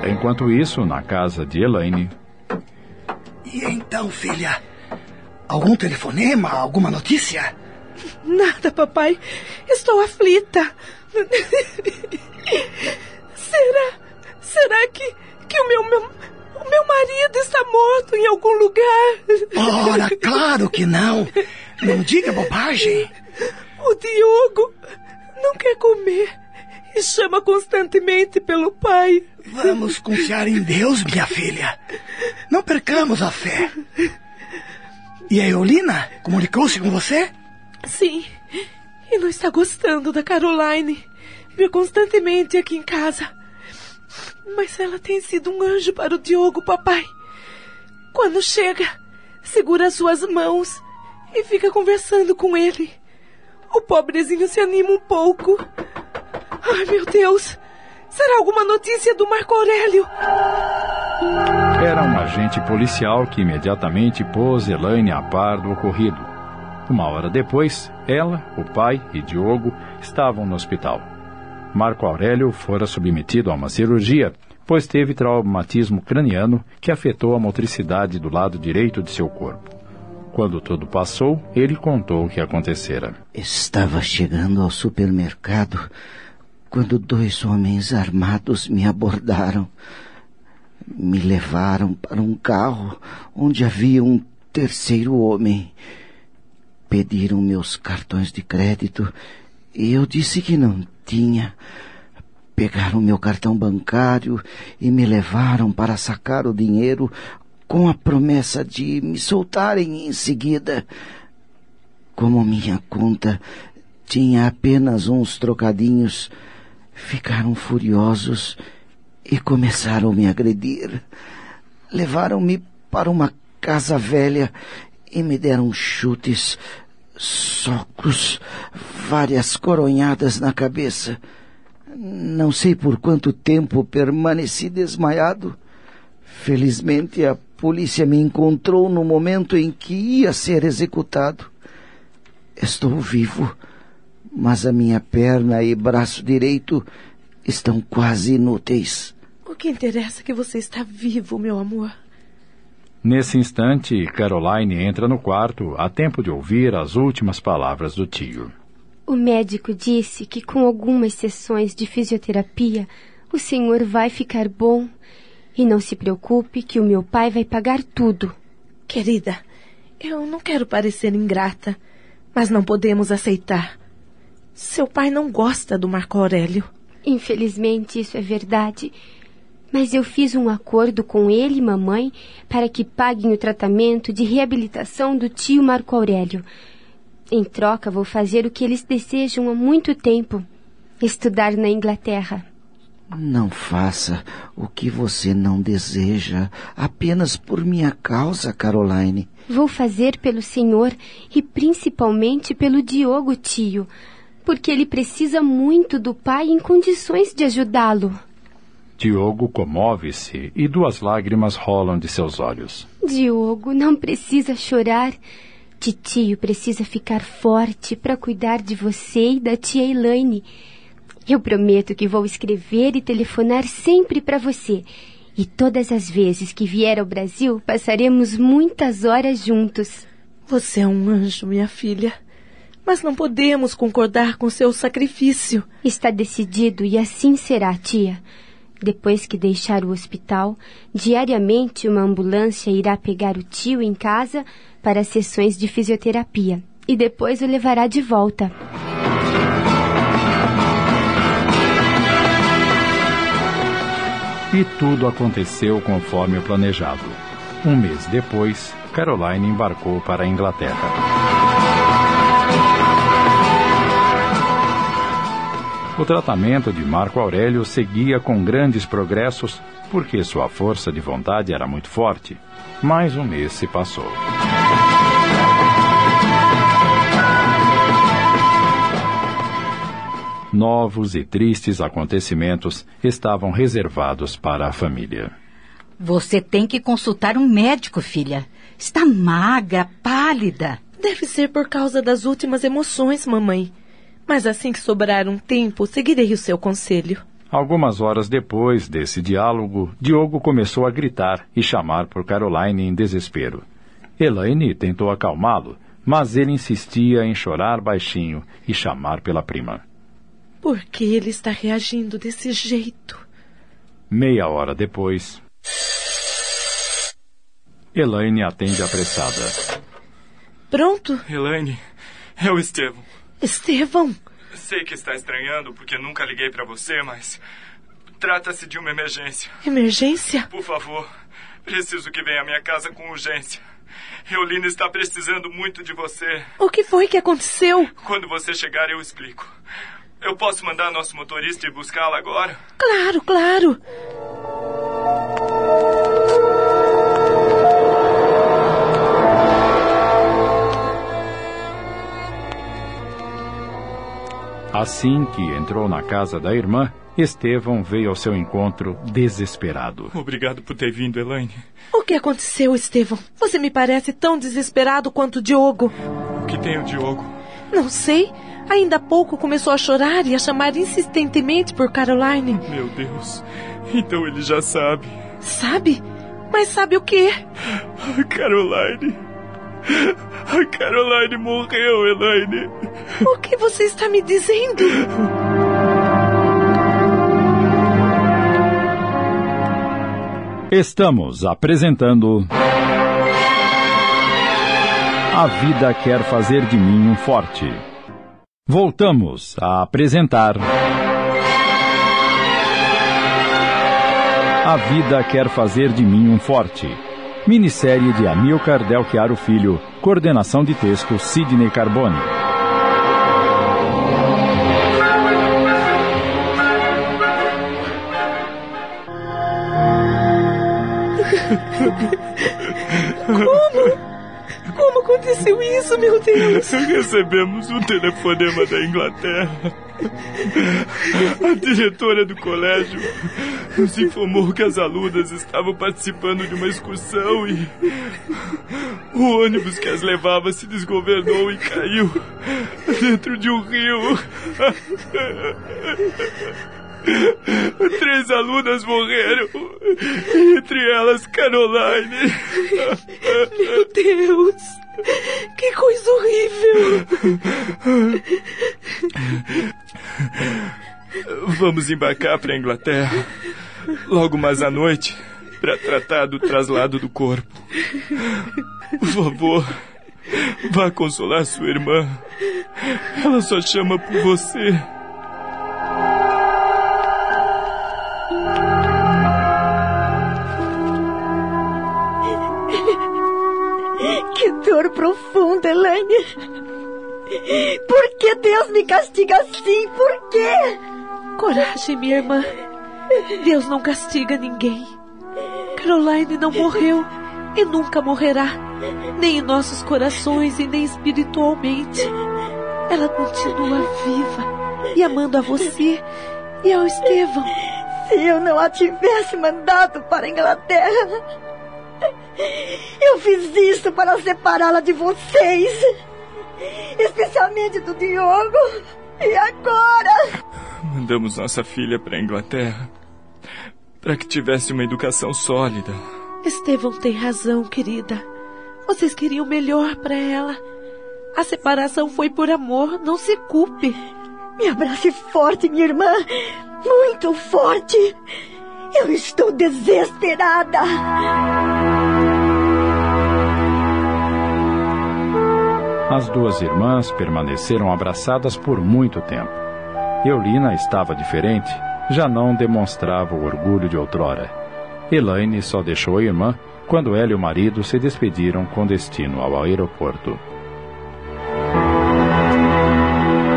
[SPEAKER 1] Enquanto isso, na casa de Elaine.
[SPEAKER 4] E então, filha? Algum telefonema? Alguma notícia?
[SPEAKER 3] Nada, papai. Estou aflita. será? Será que, que o meu, meu, o meu marido está morto em algum lugar?
[SPEAKER 4] Ora, claro que não. Não diga bobagem.
[SPEAKER 3] O Diogo não quer comer e chama constantemente pelo pai.
[SPEAKER 4] Vamos confiar em Deus, minha filha. Não percamos a fé. E a Eolina comunicou-se com você?
[SPEAKER 3] Sim. E não está gostando da Caroline. Vê constantemente aqui em casa. Mas ela tem sido um anjo para o Diogo, papai. Quando chega, segura as suas mãos e fica conversando com ele. O pobrezinho se anima um pouco. Ai, meu Deus! Será alguma notícia do Marco Aurélio?
[SPEAKER 1] Era um agente policial que imediatamente pôs Elaine a par do ocorrido. Uma hora depois, ela, o pai e Diogo estavam no hospital. Marco Aurélio fora submetido a uma cirurgia, pois teve traumatismo craniano que afetou a motricidade do lado direito de seu corpo. Quando tudo passou, ele contou o que acontecera.
[SPEAKER 6] Estava chegando ao supermercado quando dois homens armados me abordaram. Me levaram para um carro onde havia um terceiro homem. Pediram meus cartões de crédito e eu disse que não tinha. Pegaram meu cartão bancário e me levaram para sacar o dinheiro com a promessa de me soltarem em seguida. Como minha conta tinha apenas uns trocadinhos, ficaram furiosos e começaram a me agredir. Levaram-me para uma casa velha e me deram chutes, socos, várias coronhadas na cabeça. Não sei por quanto tempo permaneci desmaiado. Felizmente a polícia me encontrou no momento em que ia ser executado. Estou vivo, mas a minha perna e braço direito estão quase inúteis.
[SPEAKER 3] O que interessa é que você está vivo, meu amor.
[SPEAKER 1] Nesse instante, Caroline entra no quarto a tempo de ouvir as últimas palavras do tio.
[SPEAKER 14] O médico disse que com algumas sessões de fisioterapia o senhor vai ficar bom. E não se preocupe que o meu pai vai pagar tudo.
[SPEAKER 3] Querida, eu não quero parecer ingrata, mas não podemos aceitar. Seu pai não gosta do Marco Aurélio.
[SPEAKER 14] Infelizmente, isso é verdade. Mas eu fiz um acordo com ele e mamãe para que paguem o tratamento de reabilitação do tio Marco Aurélio. Em troca, vou fazer o que eles desejam há muito tempo: estudar na Inglaterra.
[SPEAKER 6] Não faça o que você não deseja apenas por minha causa, Caroline.
[SPEAKER 14] Vou fazer pelo senhor e principalmente pelo Diogo, tio, porque ele precisa muito do pai em condições de ajudá-lo.
[SPEAKER 1] Diogo comove-se e duas lágrimas rolam de seus olhos.
[SPEAKER 14] Diogo, não precisa chorar. Titio precisa ficar forte para cuidar de você e da tia Elaine. Eu prometo que vou escrever e telefonar sempre para você. E todas as vezes que vier ao Brasil, passaremos muitas horas juntos.
[SPEAKER 3] Você é um anjo, minha filha. Mas não podemos concordar com seu sacrifício.
[SPEAKER 14] Está decidido e assim será, tia. Depois que deixar o hospital, diariamente uma ambulância irá pegar o tio em casa para sessões de fisioterapia e depois o levará de volta.
[SPEAKER 1] E tudo aconteceu conforme o planejado. Um mês depois, Caroline embarcou para a Inglaterra. O tratamento de Marco Aurélio seguia com grandes progressos porque sua força de vontade era muito forte. Mais um mês se passou. Novos e tristes acontecimentos estavam reservados para a família.
[SPEAKER 8] Você tem que consultar um médico, filha. Está magra, pálida.
[SPEAKER 3] Deve ser por causa das últimas emoções, mamãe. Mas assim que sobrar um tempo, seguirei o seu conselho.
[SPEAKER 1] Algumas horas depois desse diálogo, Diogo começou a gritar e chamar por Caroline em desespero. Elaine tentou acalmá-lo, mas ele insistia em chorar baixinho e chamar pela prima.
[SPEAKER 3] Por que ele está reagindo desse jeito?
[SPEAKER 1] Meia hora depois, Elaine atende apressada.
[SPEAKER 3] Pronto?
[SPEAKER 5] Elaine, é o Estevão.
[SPEAKER 3] Estevão?
[SPEAKER 5] Sei que está estranhando porque nunca liguei para você, mas trata-se de uma emergência.
[SPEAKER 3] Emergência?
[SPEAKER 5] Por favor, preciso que venha à minha casa com urgência. Eulina está precisando muito de você.
[SPEAKER 3] O que foi que aconteceu?
[SPEAKER 5] Quando você chegar, eu explico. Eu posso mandar nosso motorista ir buscá-la agora?
[SPEAKER 3] Claro, claro.
[SPEAKER 1] Assim que entrou na casa da irmã, Estevão veio ao seu encontro desesperado.
[SPEAKER 5] Obrigado por ter vindo, Elaine.
[SPEAKER 3] O que aconteceu, Estevão? Você me parece tão desesperado quanto o Diogo.
[SPEAKER 5] O que tem o Diogo?
[SPEAKER 3] Não sei. Ainda há pouco começou a chorar e a chamar insistentemente por Caroline.
[SPEAKER 5] Meu Deus. Então ele já sabe.
[SPEAKER 3] Sabe? Mas sabe o quê?
[SPEAKER 5] Caroline. A Caroline morreu, Elaine.
[SPEAKER 3] O que você está me dizendo?
[SPEAKER 1] Estamos apresentando. A vida quer fazer de mim um forte. Voltamos a apresentar. A vida quer fazer de mim um forte. Minissérie de Amilcar Del Chiaro Filho. Coordenação de texto Sidney Carbone.
[SPEAKER 3] Aconteceu isso, meu Deus?
[SPEAKER 5] Recebemos um telefonema da Inglaterra. A diretora do colégio nos informou que as alunas estavam participando de uma excursão e o ônibus que as levava se desgovernou e caiu dentro de um rio. Três alunas morreram, entre elas Caroline.
[SPEAKER 3] Meu Deus! Que coisa horrível!
[SPEAKER 5] Vamos embarcar para a Inglaterra logo mais à noite para tratar do traslado do corpo. Por favor, vá consolar sua irmã. Ela só chama por você.
[SPEAKER 2] Profunda, Elaine. Por que Deus me castiga assim? Por quê?
[SPEAKER 3] Coragem, minha irmã. Deus não castiga ninguém. Caroline não morreu e nunca morrerá, nem em nossos corações e nem espiritualmente. Ela continua viva e amando a você e ao Estevão.
[SPEAKER 2] Se eu não a tivesse mandado para a Inglaterra, eu fiz isso para separá-la de vocês, especialmente do Diogo. E agora?
[SPEAKER 5] Mandamos nossa filha para a Inglaterra para que tivesse uma educação sólida.
[SPEAKER 3] Estevão tem razão, querida. Vocês queriam melhor para ela. A separação foi por amor, não se culpe.
[SPEAKER 2] Me abrace forte, minha irmã. Muito forte. Eu estou desesperada.
[SPEAKER 1] As duas irmãs permaneceram abraçadas por muito tempo. Eulina estava diferente, já não demonstrava o orgulho de outrora. Elaine só deixou a irmã quando ela e o marido se despediram com destino ao aeroporto.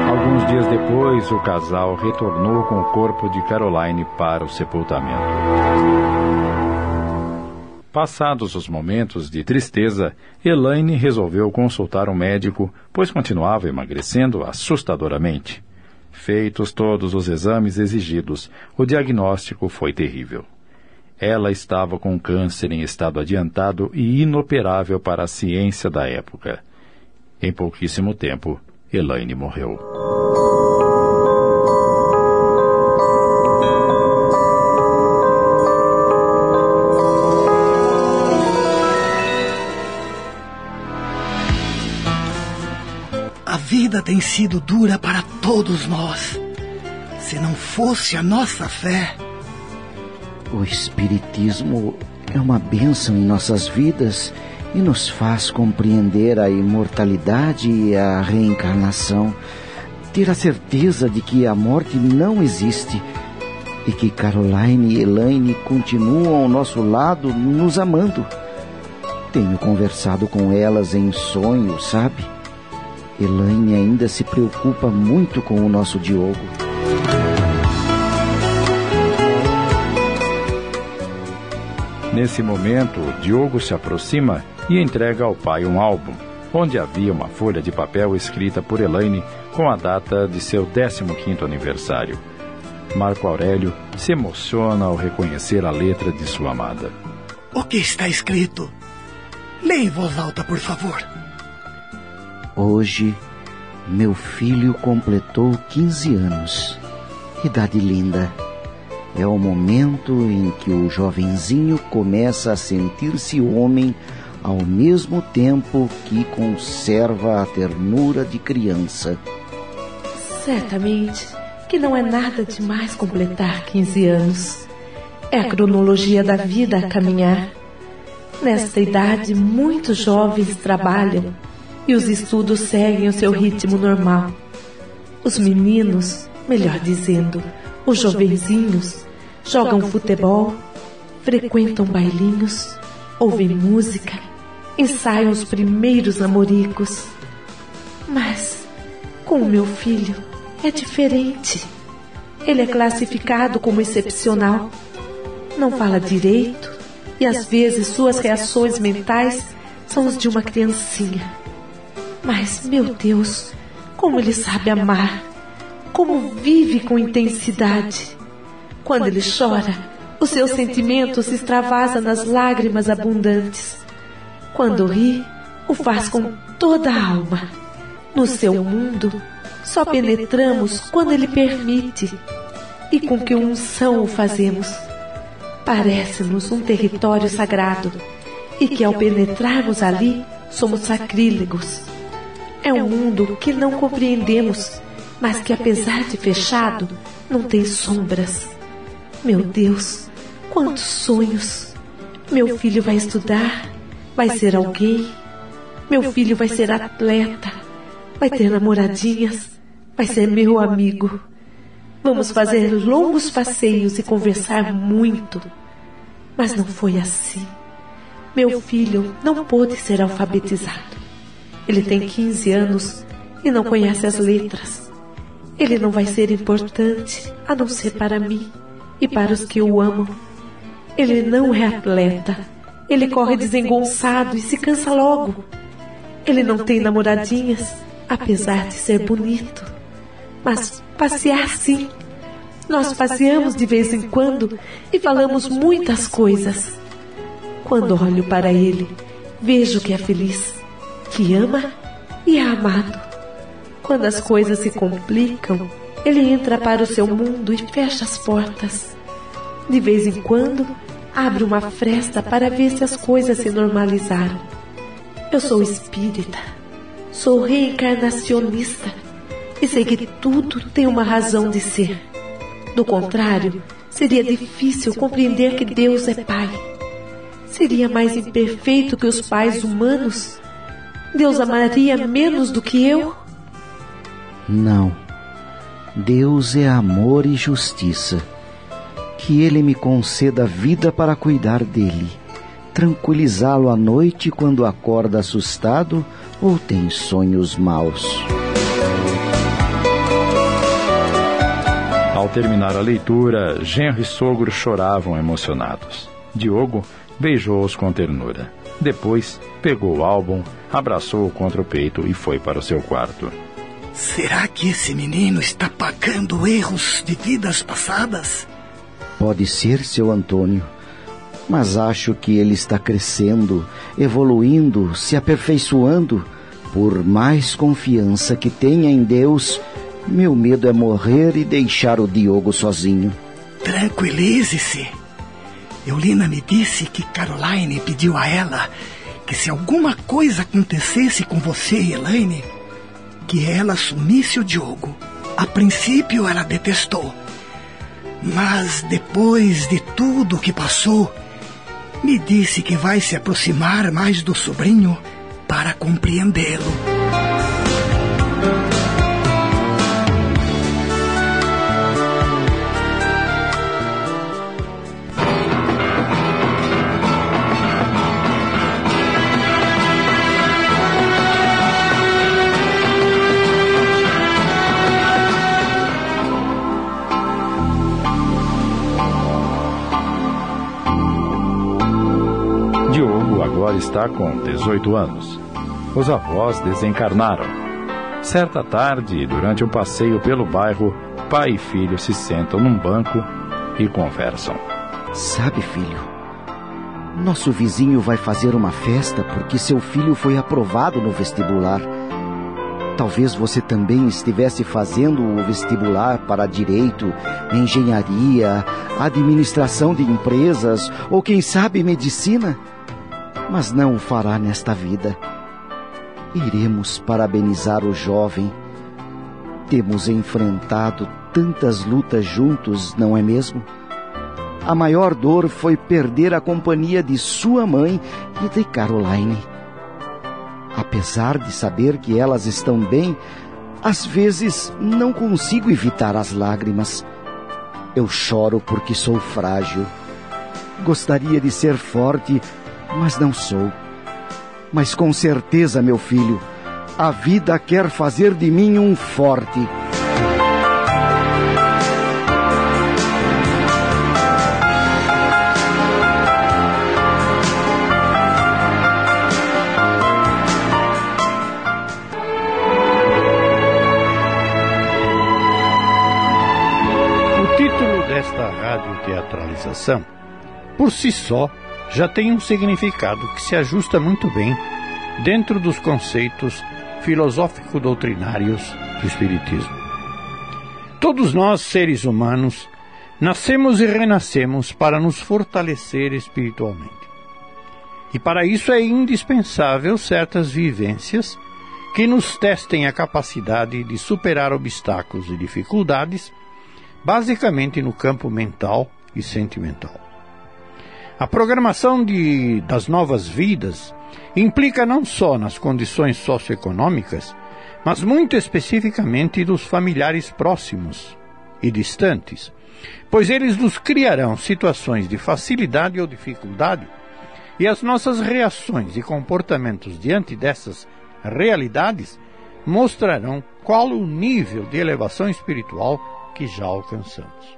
[SPEAKER 1] Alguns dias depois, o casal retornou com o corpo de Caroline para o sepultamento. Passados os momentos de tristeza, Elaine resolveu consultar um médico, pois continuava emagrecendo assustadoramente. Feitos todos os exames exigidos, o diagnóstico foi terrível. Ela estava com câncer em estado adiantado e inoperável para a ciência da época. Em pouquíssimo tempo, Elaine morreu.
[SPEAKER 4] Tem sido dura para todos nós. Se não fosse a nossa fé.
[SPEAKER 6] O Espiritismo é uma bênção em nossas vidas e nos faz compreender a imortalidade e a reencarnação, ter a certeza de que a morte não existe e que Caroline e Elaine continuam ao nosso lado, nos amando. Tenho conversado com elas em sonhos, sabe? Elaine ainda se preocupa muito com o nosso Diogo.
[SPEAKER 1] Nesse momento, Diogo se aproxima e entrega ao pai um álbum, onde havia uma folha de papel escrita por Elaine com a data de seu 15º aniversário. Marco Aurélio se emociona ao reconhecer a letra de sua amada.
[SPEAKER 4] O que está escrito? Leia em voz alta, por favor.
[SPEAKER 6] Hoje, meu filho completou 15 anos. Idade linda. É o momento em que o jovenzinho começa a sentir-se homem ao mesmo tempo que conserva a ternura de criança.
[SPEAKER 3] Certamente que não é nada demais completar 15 anos. É a cronologia da vida a caminhar. Nesta idade, muitos jovens trabalham e os estudos seguem o seu ritmo normal. Os meninos, melhor dizendo, os jovenzinhos, jogam futebol, frequentam bailinhos, ouvem música, ensaiam os primeiros namoricos. Mas com o meu filho é diferente. Ele é classificado como excepcional. Não fala direito e às vezes suas reações mentais são os de uma criancinha. Mas, meu Deus, como ele sabe amar, como vive com intensidade. Quando ele chora, os seus sentimentos se extravasam nas lágrimas abundantes. Quando ri, o faz com toda a alma. No seu mundo, só penetramos quando ele permite. E com que unção o fazemos? Parece-nos um território sagrado e que ao penetrarmos ali somos sacrílegos. É um mundo que não compreendemos, mas que apesar de fechado, não tem sombras. Meu Deus, quantos sonhos! Meu filho vai estudar, vai ser alguém. Meu filho vai ser atleta, vai ter namoradinhas, vai ser meu amigo. Vamos fazer longos passeios e conversar muito. Mas não foi assim. Meu filho não pôde ser alfabetizado. Ele tem 15 anos e não conhece as letras. Ele não vai ser importante a não ser para mim e para os que o amam. Ele não é atleta. Ele corre desengonçado e se cansa logo. Ele não tem namoradinhas, apesar de ser bonito. Mas passear sim. Nós passeamos de vez em quando e falamos muitas coisas. Quando olho para ele, vejo que é feliz, que ama e é amado. Quando as coisas se complicam, ele entra para o seu mundo e fecha as portas. De vez em quando, abre uma fresta para ver se as coisas se normalizaram. Eu sou espírita, sou reencarnacionista e sei que tudo tem uma razão de ser. Do contrário, seria difícil compreender que Deus é Pai. Seria mais imperfeito que os pais humanos? Deus amaria menos do que eu?
[SPEAKER 6] Não. Deus é amor e justiça. Que Ele me conceda vida para cuidar dele, tranquilizá-lo à noite quando acorda assustado ou tem sonhos maus.
[SPEAKER 1] Ao terminar a leitura, genro e sogro choravam emocionados. Diogo beijou-os com ternura. Depois, pegou o álbum, abraçou-o contra o peito e foi para o seu quarto.
[SPEAKER 4] Será que esse menino está pagando erros de vidas passadas?
[SPEAKER 6] Pode ser, seu Antônio. Mas acho que ele está crescendo, evoluindo, se aperfeiçoando. Por mais confiança que tenha em Deus, meu medo é morrer e deixar o Diogo sozinho.
[SPEAKER 4] Tranquilize-se. Eulina me disse que Caroline pediu a ela que se alguma coisa acontecesse com você e Elaine, que ela assumisse o Diogo. A princípio ela detestou. Mas depois de tudo o que passou, me disse que vai se aproximar mais do sobrinho para compreendê-lo.
[SPEAKER 1] Está com 18 anos. Os avós desencarnaram. Certa tarde, durante um passeio pelo bairro, pai e filho se sentam num banco e conversam.
[SPEAKER 6] Sabe, filho, nosso vizinho vai fazer uma festa porque seu filho foi aprovado no vestibular. Talvez você também estivesse fazendo o vestibular para direito, engenharia, administração de empresas ou, quem sabe, medicina mas não o fará nesta vida. Iremos parabenizar o jovem. Temos enfrentado tantas lutas juntos, não é mesmo? A maior dor foi perder a companhia de sua mãe e de Caroline. Apesar de saber que elas estão bem, às vezes não consigo evitar as lágrimas. Eu choro porque sou frágil. Gostaria de ser forte mas não sou. Mas com certeza, meu filho, a vida quer fazer de mim um forte.
[SPEAKER 17] O título desta radioteatralização, por si só, já tem um significado que se ajusta muito bem dentro dos conceitos filosófico-doutrinários do Espiritismo. Todos nós, seres humanos, nascemos e renascemos para nos fortalecer espiritualmente. E para isso é indispensável certas vivências que nos testem a capacidade de superar obstáculos e dificuldades, basicamente no campo mental e sentimental. A programação de, das novas vidas implica não só nas condições socioeconômicas, mas muito especificamente dos familiares próximos e distantes, pois eles nos criarão situações de facilidade ou dificuldade, e as nossas reações e comportamentos diante dessas realidades mostrarão qual o nível de elevação espiritual que já alcançamos.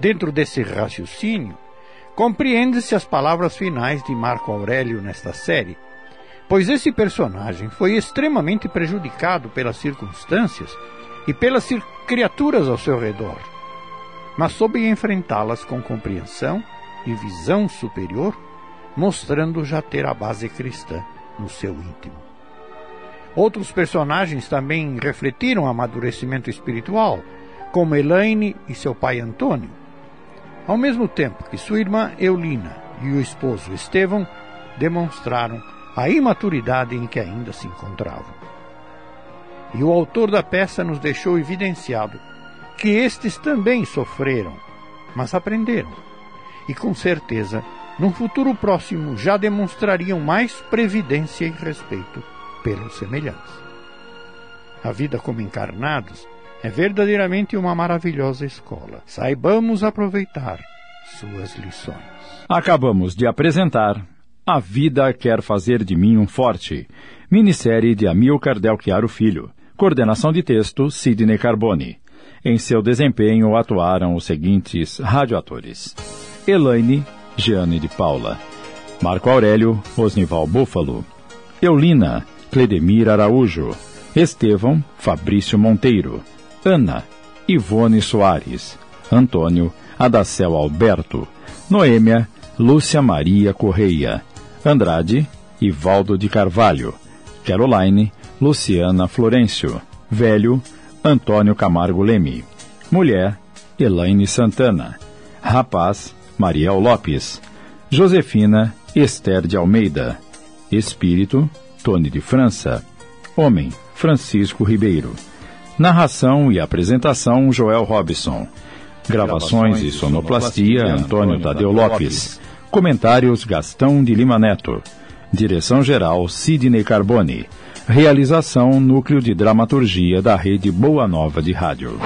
[SPEAKER 17] Dentro desse raciocínio, Compreende-se as palavras finais de Marco Aurélio nesta série, pois esse personagem foi extremamente prejudicado pelas circunstâncias e pelas criaturas ao seu redor, mas soube enfrentá-las com compreensão e visão superior, mostrando já ter a base cristã no seu íntimo. Outros personagens também refletiram amadurecimento espiritual, como Elaine e seu pai Antônio, ao mesmo tempo que sua irmã Eulina e o esposo Estevão demonstraram a imaturidade em que ainda se encontravam. E o autor da peça nos deixou evidenciado que estes também sofreram, mas aprenderam. E com certeza, num futuro próximo já demonstrariam mais previdência e respeito pelos semelhantes. A vida como encarnados é verdadeiramente uma maravilhosa escola. Saibamos aproveitar suas lições.
[SPEAKER 1] Acabamos de apresentar A Vida Quer Fazer de Mim um Forte, minissérie de Amilcar Del Chiaro Filho. Coordenação de texto, Sidney Carbone. Em seu desempenho atuaram os seguintes radioatores: Elaine, Jeane de Paula, Marco Aurélio, Osnival Búfalo, Eulina, Cledemir Araújo, Estevão, Fabrício Monteiro, Ana, Ivone Soares, Antônio, Adacel Alberto, Noêmia, Lúcia Maria Correia, Andrade, Ivaldo de Carvalho, Caroline, Luciana Florencio, Velho, Antônio Camargo Leme, Mulher, Elaine Santana, Rapaz, Mariel Lopes, Josefina, Esther de Almeida, Espírito, Tony de França, Homem, Francisco Ribeiro. Narração e apresentação, Joel Robson. Gravações e sonoplastia, Antônio Tadeu Lopes. Comentários, Gastão de Lima Neto. Direção-geral, Sidney Carbone. Realização, Núcleo de Dramaturgia da Rede Boa Nova de Rádio.